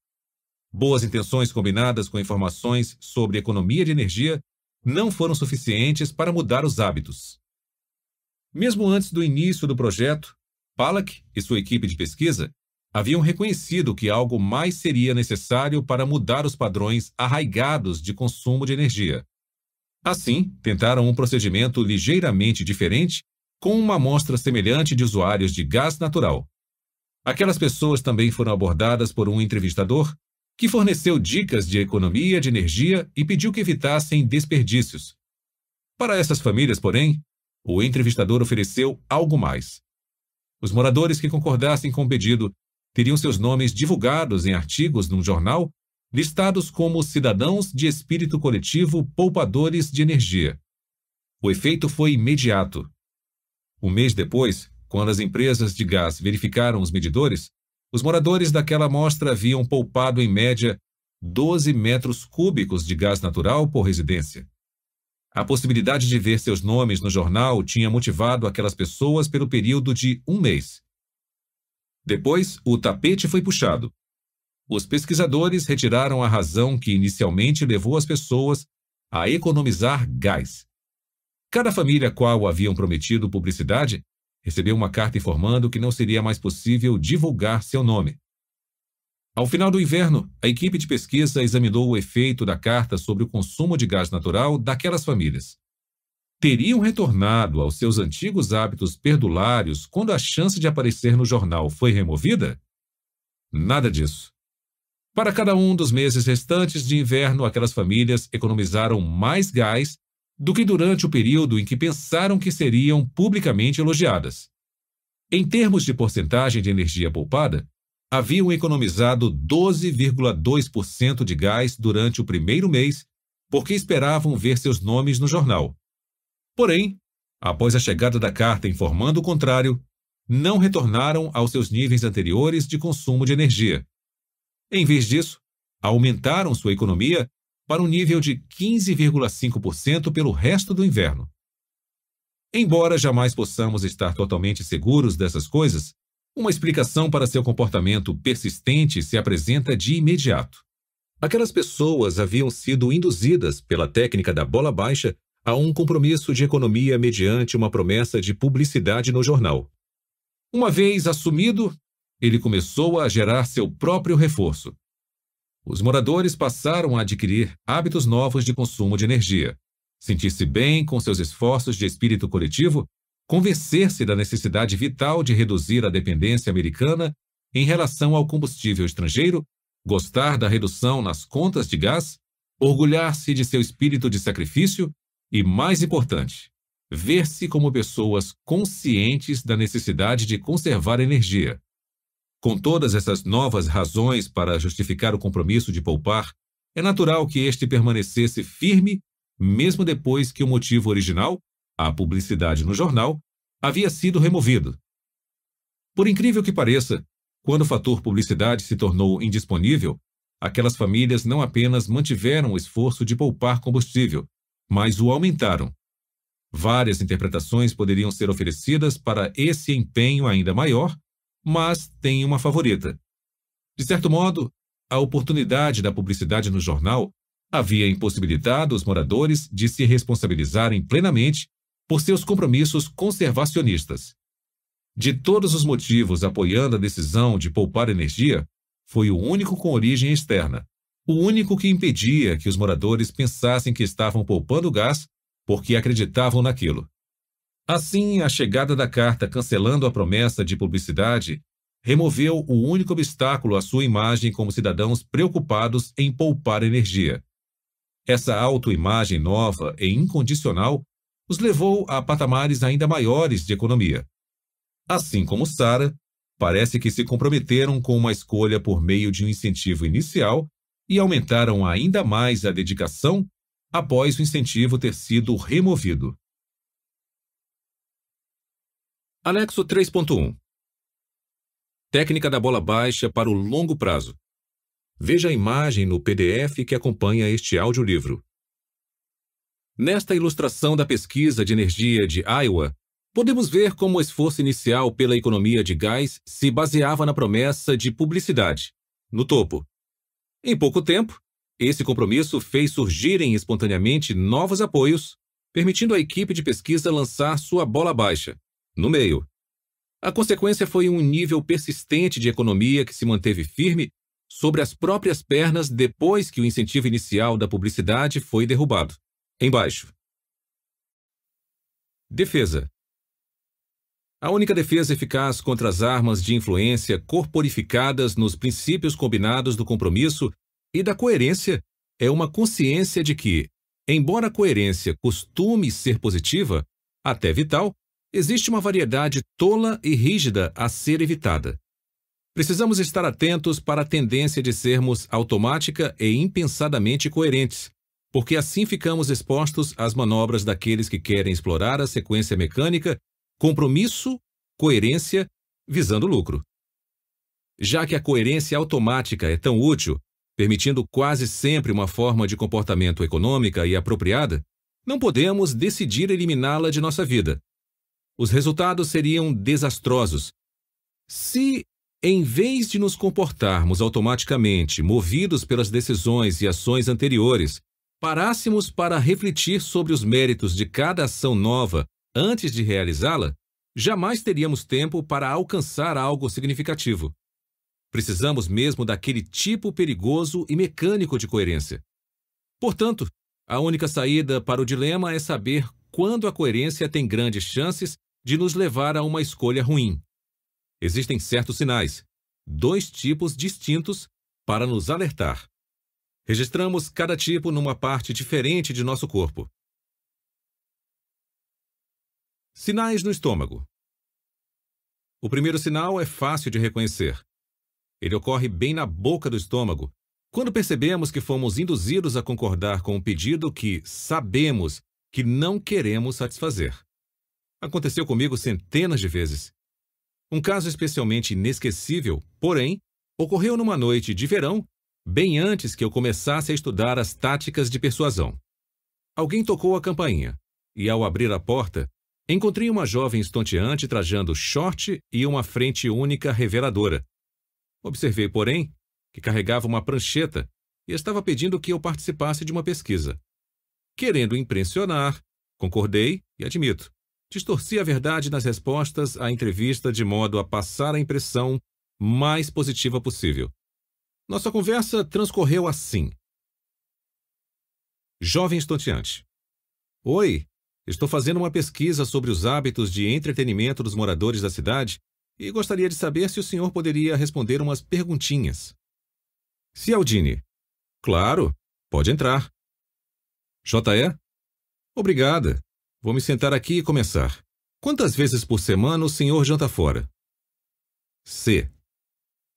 Boas intenções combinadas com informações sobre economia de energia não foram suficientes para mudar os hábitos. Mesmo antes do início do projeto, Palak e sua equipe de pesquisa haviam reconhecido que algo mais seria necessário para mudar os padrões arraigados de consumo de energia. Assim, tentaram um procedimento ligeiramente diferente com uma amostra semelhante de usuários de gás natural. Aquelas pessoas também foram abordadas por um entrevistador que forneceu dicas de economia de energia e pediu que evitassem desperdícios. Para essas famílias, porém, o entrevistador ofereceu algo mais. Os moradores que concordassem com o pedido teriam seus nomes divulgados em artigos num jornal, listados como cidadãos de espírito coletivo poupadores de energia. O efeito foi imediato. Um mês depois, quando as empresas de gás verificaram os medidores, os moradores daquela amostra haviam poupado em média 12 metros cúbicos de gás natural por residência. A possibilidade de ver seus nomes no jornal tinha motivado aquelas pessoas pelo período de um mês. Depois, o tapete foi puxado. Os pesquisadores retiraram a razão que inicialmente levou as pessoas a economizar gás. Cada família a qual haviam prometido publicidade recebeu uma carta informando que não seria mais possível divulgar seu nome. Ao final do inverno, a equipe de pesquisa examinou o efeito da carta sobre o consumo de gás natural daquelas famílias teriam retornado aos seus antigos hábitos perdulários quando a chance de aparecer no jornal foi removida? Nada disso. Para cada um dos meses restantes de inverno, aquelas famílias economizaram mais gás do que durante o período em que pensaram que seriam publicamente elogiadas. Em termos de porcentagem de energia poupada, haviam economizado 12,2% de gás durante o primeiro mês porque esperavam ver seus nomes no jornal. Porém, após a chegada da carta informando o contrário, não retornaram aos seus níveis anteriores de consumo de energia. Em vez disso, aumentaram sua economia para um nível de 15,5% pelo resto do inverno. Embora jamais possamos estar totalmente seguros dessas coisas, uma explicação para seu comportamento persistente se apresenta de imediato. Aquelas pessoas haviam sido induzidas pela técnica da bola baixa a um compromisso de economia mediante uma promessa de publicidade no jornal. Uma vez assumido, ele começou a gerar seu próprio reforço. Os moradores passaram a adquirir hábitos novos de consumo de energia, sentir-se bem com seus esforços de espírito coletivo, convencer-se da necessidade vital de reduzir a dependência americana em relação ao combustível estrangeiro, gostar da redução nas contas de gás, orgulhar-se de seu espírito de sacrifício e, mais importante, ver-se como pessoas conscientes da necessidade de conservar energia. Com todas essas novas razões para justificar o compromisso de poupar, é natural que este permanecesse firme, mesmo depois que o motivo original, a publicidade no jornal, havia sido removido. Por incrível que pareça, quando o fator publicidade se tornou indisponível, aquelas famílias não apenas mantiveram o esforço de poupar combustível, mas o aumentaram. Várias interpretações poderiam ser oferecidas para esse empenho ainda maior, mas tem uma favorita. De certo modo, a oportunidade da publicidade no jornal havia impossibilitado os moradores de se responsabilizarem plenamente por seus compromissos conservacionistas. De todos os motivos apoiando a decisão de poupar energia, foi o único com origem externa, o único que impedia que os moradores pensassem que estavam poupando gás porque acreditavam naquilo. Assim, a chegada da carta cancelando a promessa de publicidade removeu o único obstáculo à sua imagem como cidadãos preocupados em poupar energia. Essa autoimagem nova e incondicional os levou a patamares ainda maiores de economia. Assim como Sara, parece que se comprometeram com uma escolha por meio de um incentivo inicial e aumentaram ainda mais a dedicação após o incentivo ter sido removido. Anexo 3.1 Técnica da bola baixa para o longo prazo. Veja a imagem no PDF que acompanha este audiolivro. Nesta ilustração da pesquisa de energia de Iowa, podemos ver como o esforço inicial pela economia de gás se baseava na promessa de publicidade, no topo. Em pouco tempo, esse compromisso fez surgirem espontaneamente novos apoios, permitindo à equipe de pesquisa lançar sua bola baixa, no meio. A consequência foi um nível persistente de economia que se manteve firme sobre as próprias pernas depois que o incentivo inicial da publicidade foi derrubado. Embaixo. Defesa. A única defesa eficaz contra as armas de influência corporificadas nos princípios combinados do compromisso e da coerência é uma consciência de que, embora a coerência costume ser positiva, até vital, existe uma variedade tola e rígida a ser evitada. Precisamos estar atentos para a tendência de sermos automática e impensadamente coerentes, porque assim ficamos expostos às manobras daqueles que querem explorar a sequência mecânica, compromisso, coerência, visando lucro. Já que a coerência automática é tão útil, permitindo quase sempre uma forma de comportamento econômica e apropriada, não podemos decidir eliminá-la de nossa vida. Os resultados seriam desastrosos. Se, em vez de nos comportarmos automaticamente, movidos pelas decisões e ações anteriores, parássemos para refletir sobre os méritos de cada ação nova antes de realizá-la, jamais teríamos tempo para alcançar algo significativo. Precisamos mesmo daquele tipo perigoso e mecânico de coerência. Portanto, a única saída para o dilema é saber quando a coerência tem grandes chances de nos levar a uma escolha ruim. Existem certos sinais, dois tipos distintos, para nos alertar. Registramos cada tipo numa parte diferente de nosso corpo. Sinais no estômago. O primeiro sinal é fácil de reconhecer. Ele ocorre bem na boca do estômago, quando percebemos que fomos induzidos a concordar com um pedido que sabemos que não queremos satisfazer. Aconteceu comigo centenas de vezes. Um caso especialmente inesquecível, porém, ocorreu numa noite de verão bem antes que eu começasse a estudar as táticas de persuasão. Alguém tocou a campainha, e ao abrir a porta, encontrei uma jovem estonteante trajando short e uma frente única reveladora. Observei, porém, que carregava uma prancheta e estava pedindo que eu participasse de uma pesquisa. Querendo impressionar, concordei e admito. Distorci a verdade nas respostas à entrevista de modo a passar a impressão mais positiva possível. Nossa conversa transcorreu assim. Jovem estonteante. Oi, estou fazendo uma pesquisa sobre os hábitos de entretenimento dos moradores da cidade e gostaria de saber se o senhor poderia responder umas perguntinhas. Cialdini. Claro, pode entrar. JE? Obrigada. Vou me sentar aqui e começar. Quantas vezes por semana o senhor janta fora? C.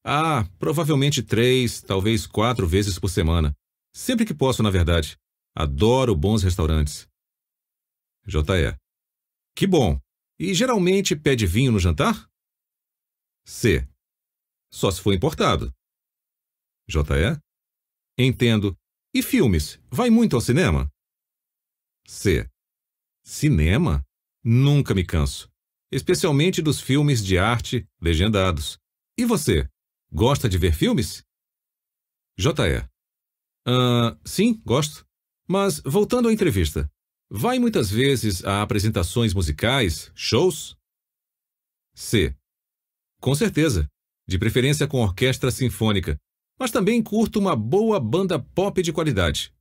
Ah, provavelmente três, talvez quatro vezes por semana. Sempre que posso, na verdade. Adoro bons restaurantes. J.E. Que bom. E geralmente pede vinho no jantar? C. Só se for importado. J.E. Entendo. E filmes? Vai muito ao cinema? C. Cinema? Nunca me canso. Especialmente dos filmes de arte legendados. E você? Gosta de ver filmes? J.E. Ah, sim, gosto. Mas, voltando à entrevista, vai muitas vezes a apresentações musicais, shows? C. Com certeza. De preferência com orquestra sinfônica. Mas também curto uma boa banda pop de qualidade.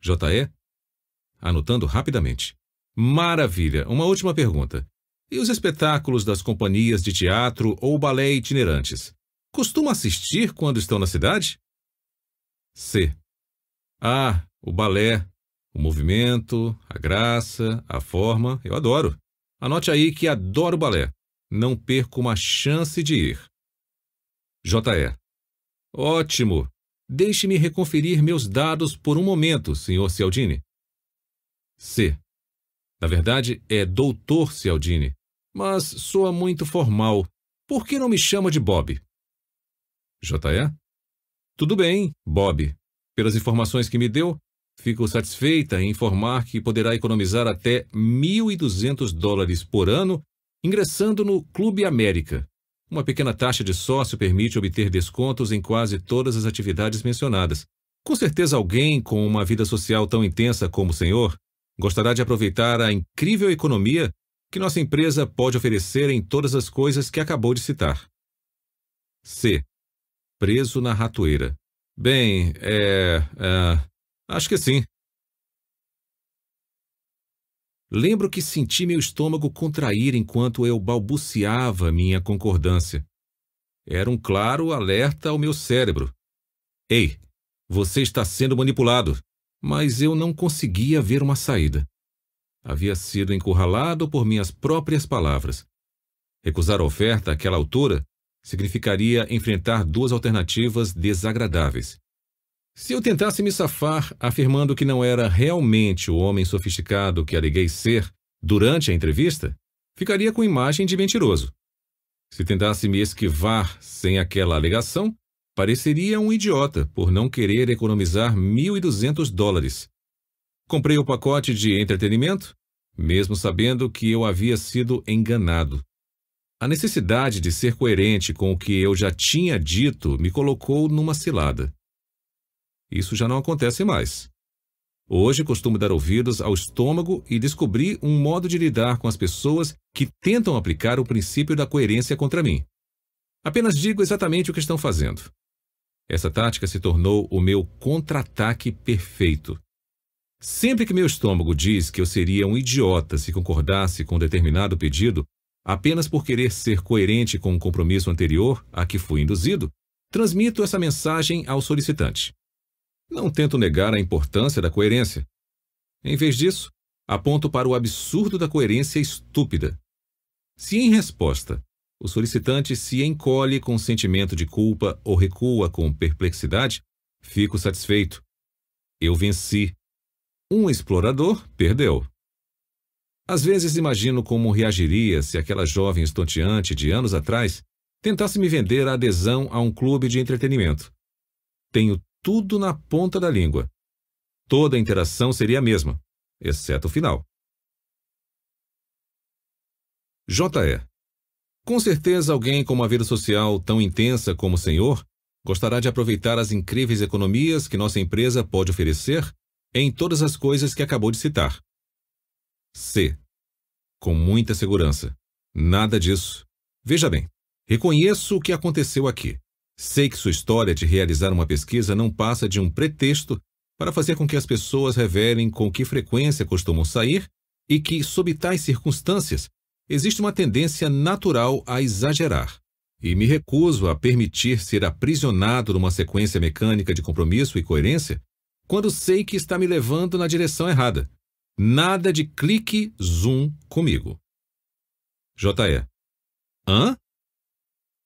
J.E. Anotando rapidamente. Maravilha! Uma última pergunta. E os espetáculos das companhias de teatro ou balé itinerantes? Costuma assistir quando estão na cidade? C. Ah, o balé, o movimento, a graça, a forma, eu adoro. Anote aí que adoro balé. Não perco uma chance de ir. J.E. Ótimo. Deixe-me reconferir meus dados por um momento, Sr. Cialdini. C. Na verdade, é Doutor Cialdini, mas soa muito formal. Por que não me chama de Bob? J.E. Tudo bem, Bob. Pelas informações que me deu, fico satisfeita em informar que poderá economizar até 1.200 dólares por ano ingressando no Clube América. Uma pequena taxa de sócio permite obter descontos em quase todas as atividades mencionadas. Com certeza alguém com uma vida social tão intensa como o senhor gostará de aproveitar a incrível economia que nossa empresa pode oferecer em todas as coisas que acabou de citar. C preso na ratoeira. Bem, é, é. Acho que sim. Lembro que senti meu estômago contrair enquanto eu balbuciava minha concordância. Era um claro alerta ao meu cérebro. Ei, você está sendo manipulado. Mas eu não conseguia ver uma saída. Havia sido encurralado por minhas próprias palavras. Recusar a oferta àquela altura significaria enfrentar duas alternativas desagradáveis. Se eu tentasse me safar afirmando que não era realmente o homem sofisticado que aleguei ser durante a entrevista, ficaria com imagem de mentiroso. Se tentasse me esquivar sem aquela alegação, pareceria um idiota por não querer economizar 1.200 dólares. Comprei o pacote de entretenimento, mesmo sabendo que eu havia sido enganado. A necessidade de ser coerente com o que eu já tinha dito me colocou numa cilada. Isso já não acontece mais. Hoje costumo dar ouvidos ao estômago e descobri um modo de lidar com as pessoas que tentam aplicar o princípio da coerência contra mim. Apenas digo exatamente o que estão fazendo. Essa tática se tornou o meu contra-ataque perfeito. Sempre que meu estômago diz que eu seria um idiota se concordasse com determinado pedido, apenas por querer ser coerente com o um compromisso anterior a que fui induzido, transmito essa mensagem ao solicitante. Não tento negar a importância da coerência. Em vez disso, aponto para o absurdo da coerência estúpida. Se em resposta o solicitante se encolhe com sentimento de culpa ou recua com perplexidade, fico satisfeito. Eu venci. Um explorador perdeu. Às vezes imagino como reagiria se aquela jovem estonteante de anos atrás tentasse me vender a adesão a um clube de entretenimento. Tenho tudo na ponta da língua. Toda a interação seria a mesma, exceto o final. J.E. Com certeza alguém com uma vida social tão intensa como o senhor gostará de aproveitar as incríveis economias que nossa empresa pode oferecer em todas as coisas que acabou de citar. C. Com muita segurança. Nada disso. Veja bem, reconheço o que aconteceu aqui. Sei que sua história de realizar uma pesquisa não passa de um pretexto para fazer com que as pessoas revelem com que frequência costumam sair e que, sob tais circunstâncias, existe uma tendência natural a exagerar. E me recuso a permitir ser aprisionado numa sequência mecânica de compromisso e coerência quando sei que está me levando na direção errada. Nada de clique zoom comigo. J.E. Hã?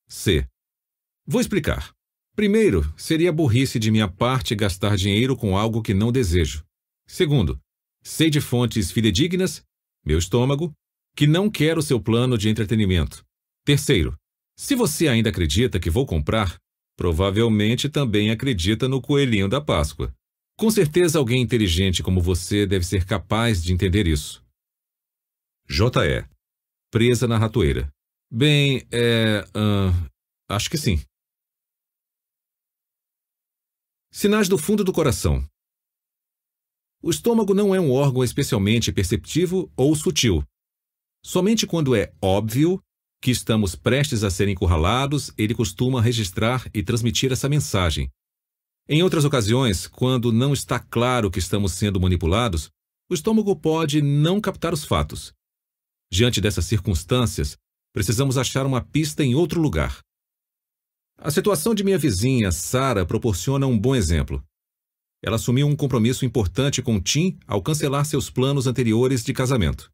C. Vou explicar. Primeiro, seria burrice de minha parte gastar dinheiro com algo que não desejo. Segundo, sei de fontes fidedignas, meu estômago, que não quer o seu plano de entretenimento. Terceiro, se você ainda acredita que vou comprar, provavelmente também acredita no coelhinho da Páscoa. Com certeza alguém inteligente como você deve ser capaz de entender isso. J.E. Presa na ratoeira. Bem, é. Uh, acho que sim. Sinais do fundo do coração. O estômago não é um órgão especialmente perceptivo ou sutil. Somente quando é óbvio que estamos prestes a ser encurralados, ele costuma registrar e transmitir essa mensagem, em outras ocasiões, quando não está claro que estamos sendo manipulados, o estômago pode não captar os fatos. Diante dessas circunstâncias, precisamos achar uma pista em outro lugar. A situação de minha vizinha, Sara, proporciona um bom exemplo. Ela assumiu um compromisso importante com Tim ao cancelar seus planos anteriores de casamento.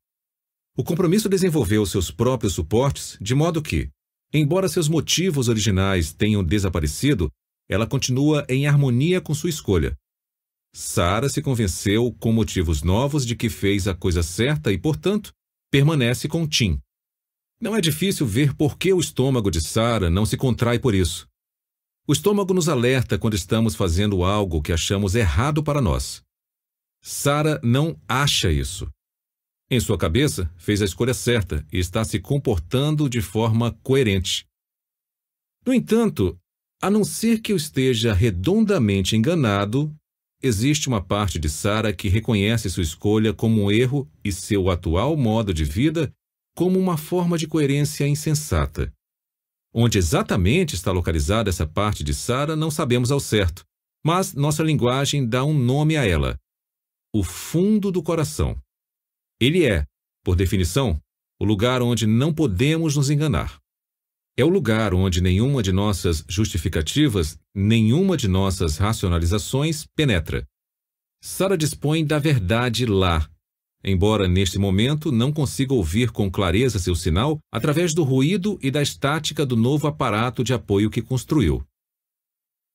O compromisso desenvolveu seus próprios suportes, de modo que, embora seus motivos originais tenham desaparecido, ela continua em harmonia com sua escolha. Sara se convenceu, com motivos novos, de que fez a coisa certa e, portanto, permanece com Tim. Não é difícil ver por que o estômago de Sara não se contrai por isso. O estômago nos alerta quando estamos fazendo algo que achamos errado para nós. Sara não acha isso. Em sua cabeça, fez a escolha certa e está se comportando de forma coerente. No entanto, a não ser que eu esteja redondamente enganado, existe uma parte de Sara que reconhece sua escolha como um erro e seu atual modo de vida como uma forma de coerência insensata. Onde exatamente está localizada essa parte de Sara não sabemos ao certo, mas nossa linguagem dá um nome a ela: o fundo do coração. Ele é, por definição, o lugar onde não podemos nos enganar. É o lugar onde nenhuma de nossas justificativas, nenhuma de nossas racionalizações penetra. Sara dispõe da verdade lá, embora neste momento não consiga ouvir com clareza seu sinal através do ruído e da estática do novo aparato de apoio que construiu.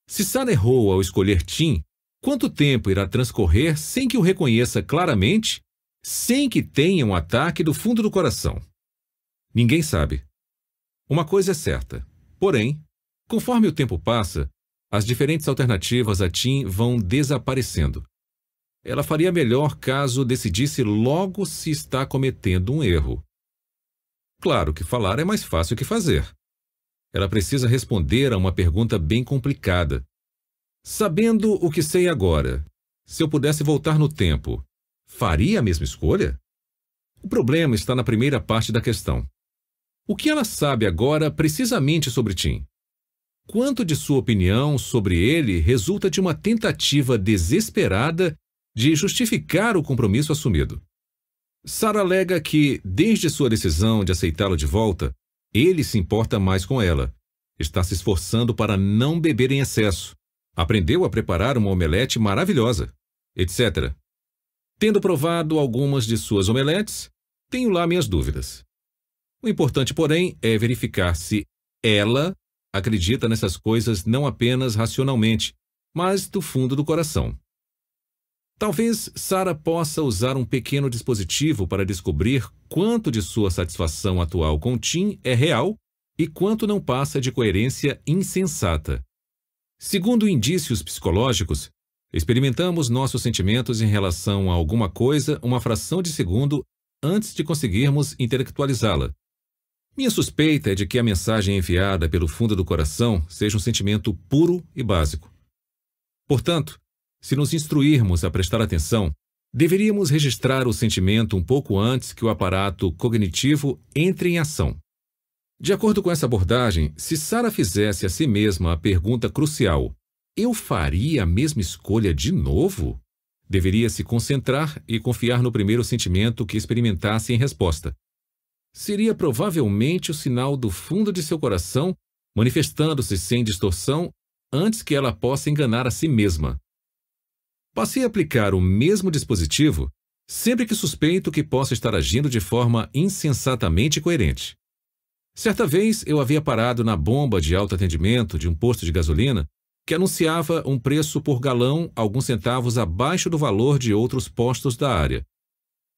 Se Sara errou ao escolher Tim, quanto tempo irá transcorrer sem que o reconheça claramente, sem que tenha um ataque do fundo do coração? Ninguém sabe. Uma coisa é certa. Porém, conforme o tempo passa, as diferentes alternativas a Tim vão desaparecendo. Ela faria melhor caso decidisse logo se está cometendo um erro. Claro que falar é mais fácil que fazer. Ela precisa responder a uma pergunta bem complicada. Sabendo o que sei agora, se eu pudesse voltar no tempo, faria a mesma escolha? O problema está na primeira parte da questão. O que ela sabe agora precisamente sobre Tim? Quanto de sua opinião sobre ele resulta de uma tentativa desesperada de justificar o compromisso assumido? Sara alega que, desde sua decisão de aceitá-lo de volta, ele se importa mais com ela. Está se esforçando para não beber em excesso. Aprendeu a preparar uma omelete maravilhosa, etc. Tendo provado algumas de suas omeletes, tenho lá minhas dúvidas. O importante, porém, é verificar se ela acredita nessas coisas não apenas racionalmente, mas do fundo do coração. Talvez Sara possa usar um pequeno dispositivo para descobrir quanto de sua satisfação atual com Tim é real e quanto não passa de coerência insensata. Segundo indícios psicológicos, experimentamos nossos sentimentos em relação a alguma coisa uma fração de segundo antes de conseguirmos intelectualizá-la. Minha suspeita é de que a mensagem enviada pelo fundo do coração seja um sentimento puro e básico. Portanto, se nos instruirmos a prestar atenção, deveríamos registrar o sentimento um pouco antes que o aparato cognitivo entre em ação. De acordo com essa abordagem, se Sara fizesse a si mesma a pergunta crucial: Eu faria a mesma escolha de novo? Deveria se concentrar e confiar no primeiro sentimento que experimentasse em resposta seria provavelmente o sinal do fundo de seu coração manifestando-se sem distorção antes que ela possa enganar a si mesma. Passei a aplicar o mesmo dispositivo sempre que suspeito que possa estar agindo de forma insensatamente coerente. Certa vez eu havia parado na bomba de autoatendimento de um posto de gasolina que anunciava um preço por galão alguns centavos abaixo do valor de outros postos da área.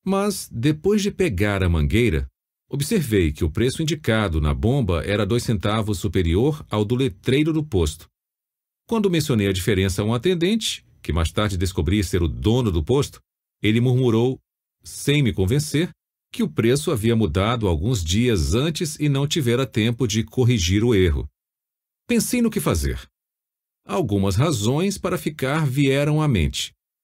Mas, depois de pegar a mangueira, observei que o preço indicado na bomba era dois centavos superior ao do letreiro do posto. Quando mencionei a diferença a um atendente, que mais tarde descobri ser o dono do posto, ele murmurou, sem me convencer, que o preço havia mudado alguns dias antes e não tivera tempo de corrigir o erro. Pensei no que fazer. Algumas razões para ficar vieram à mente.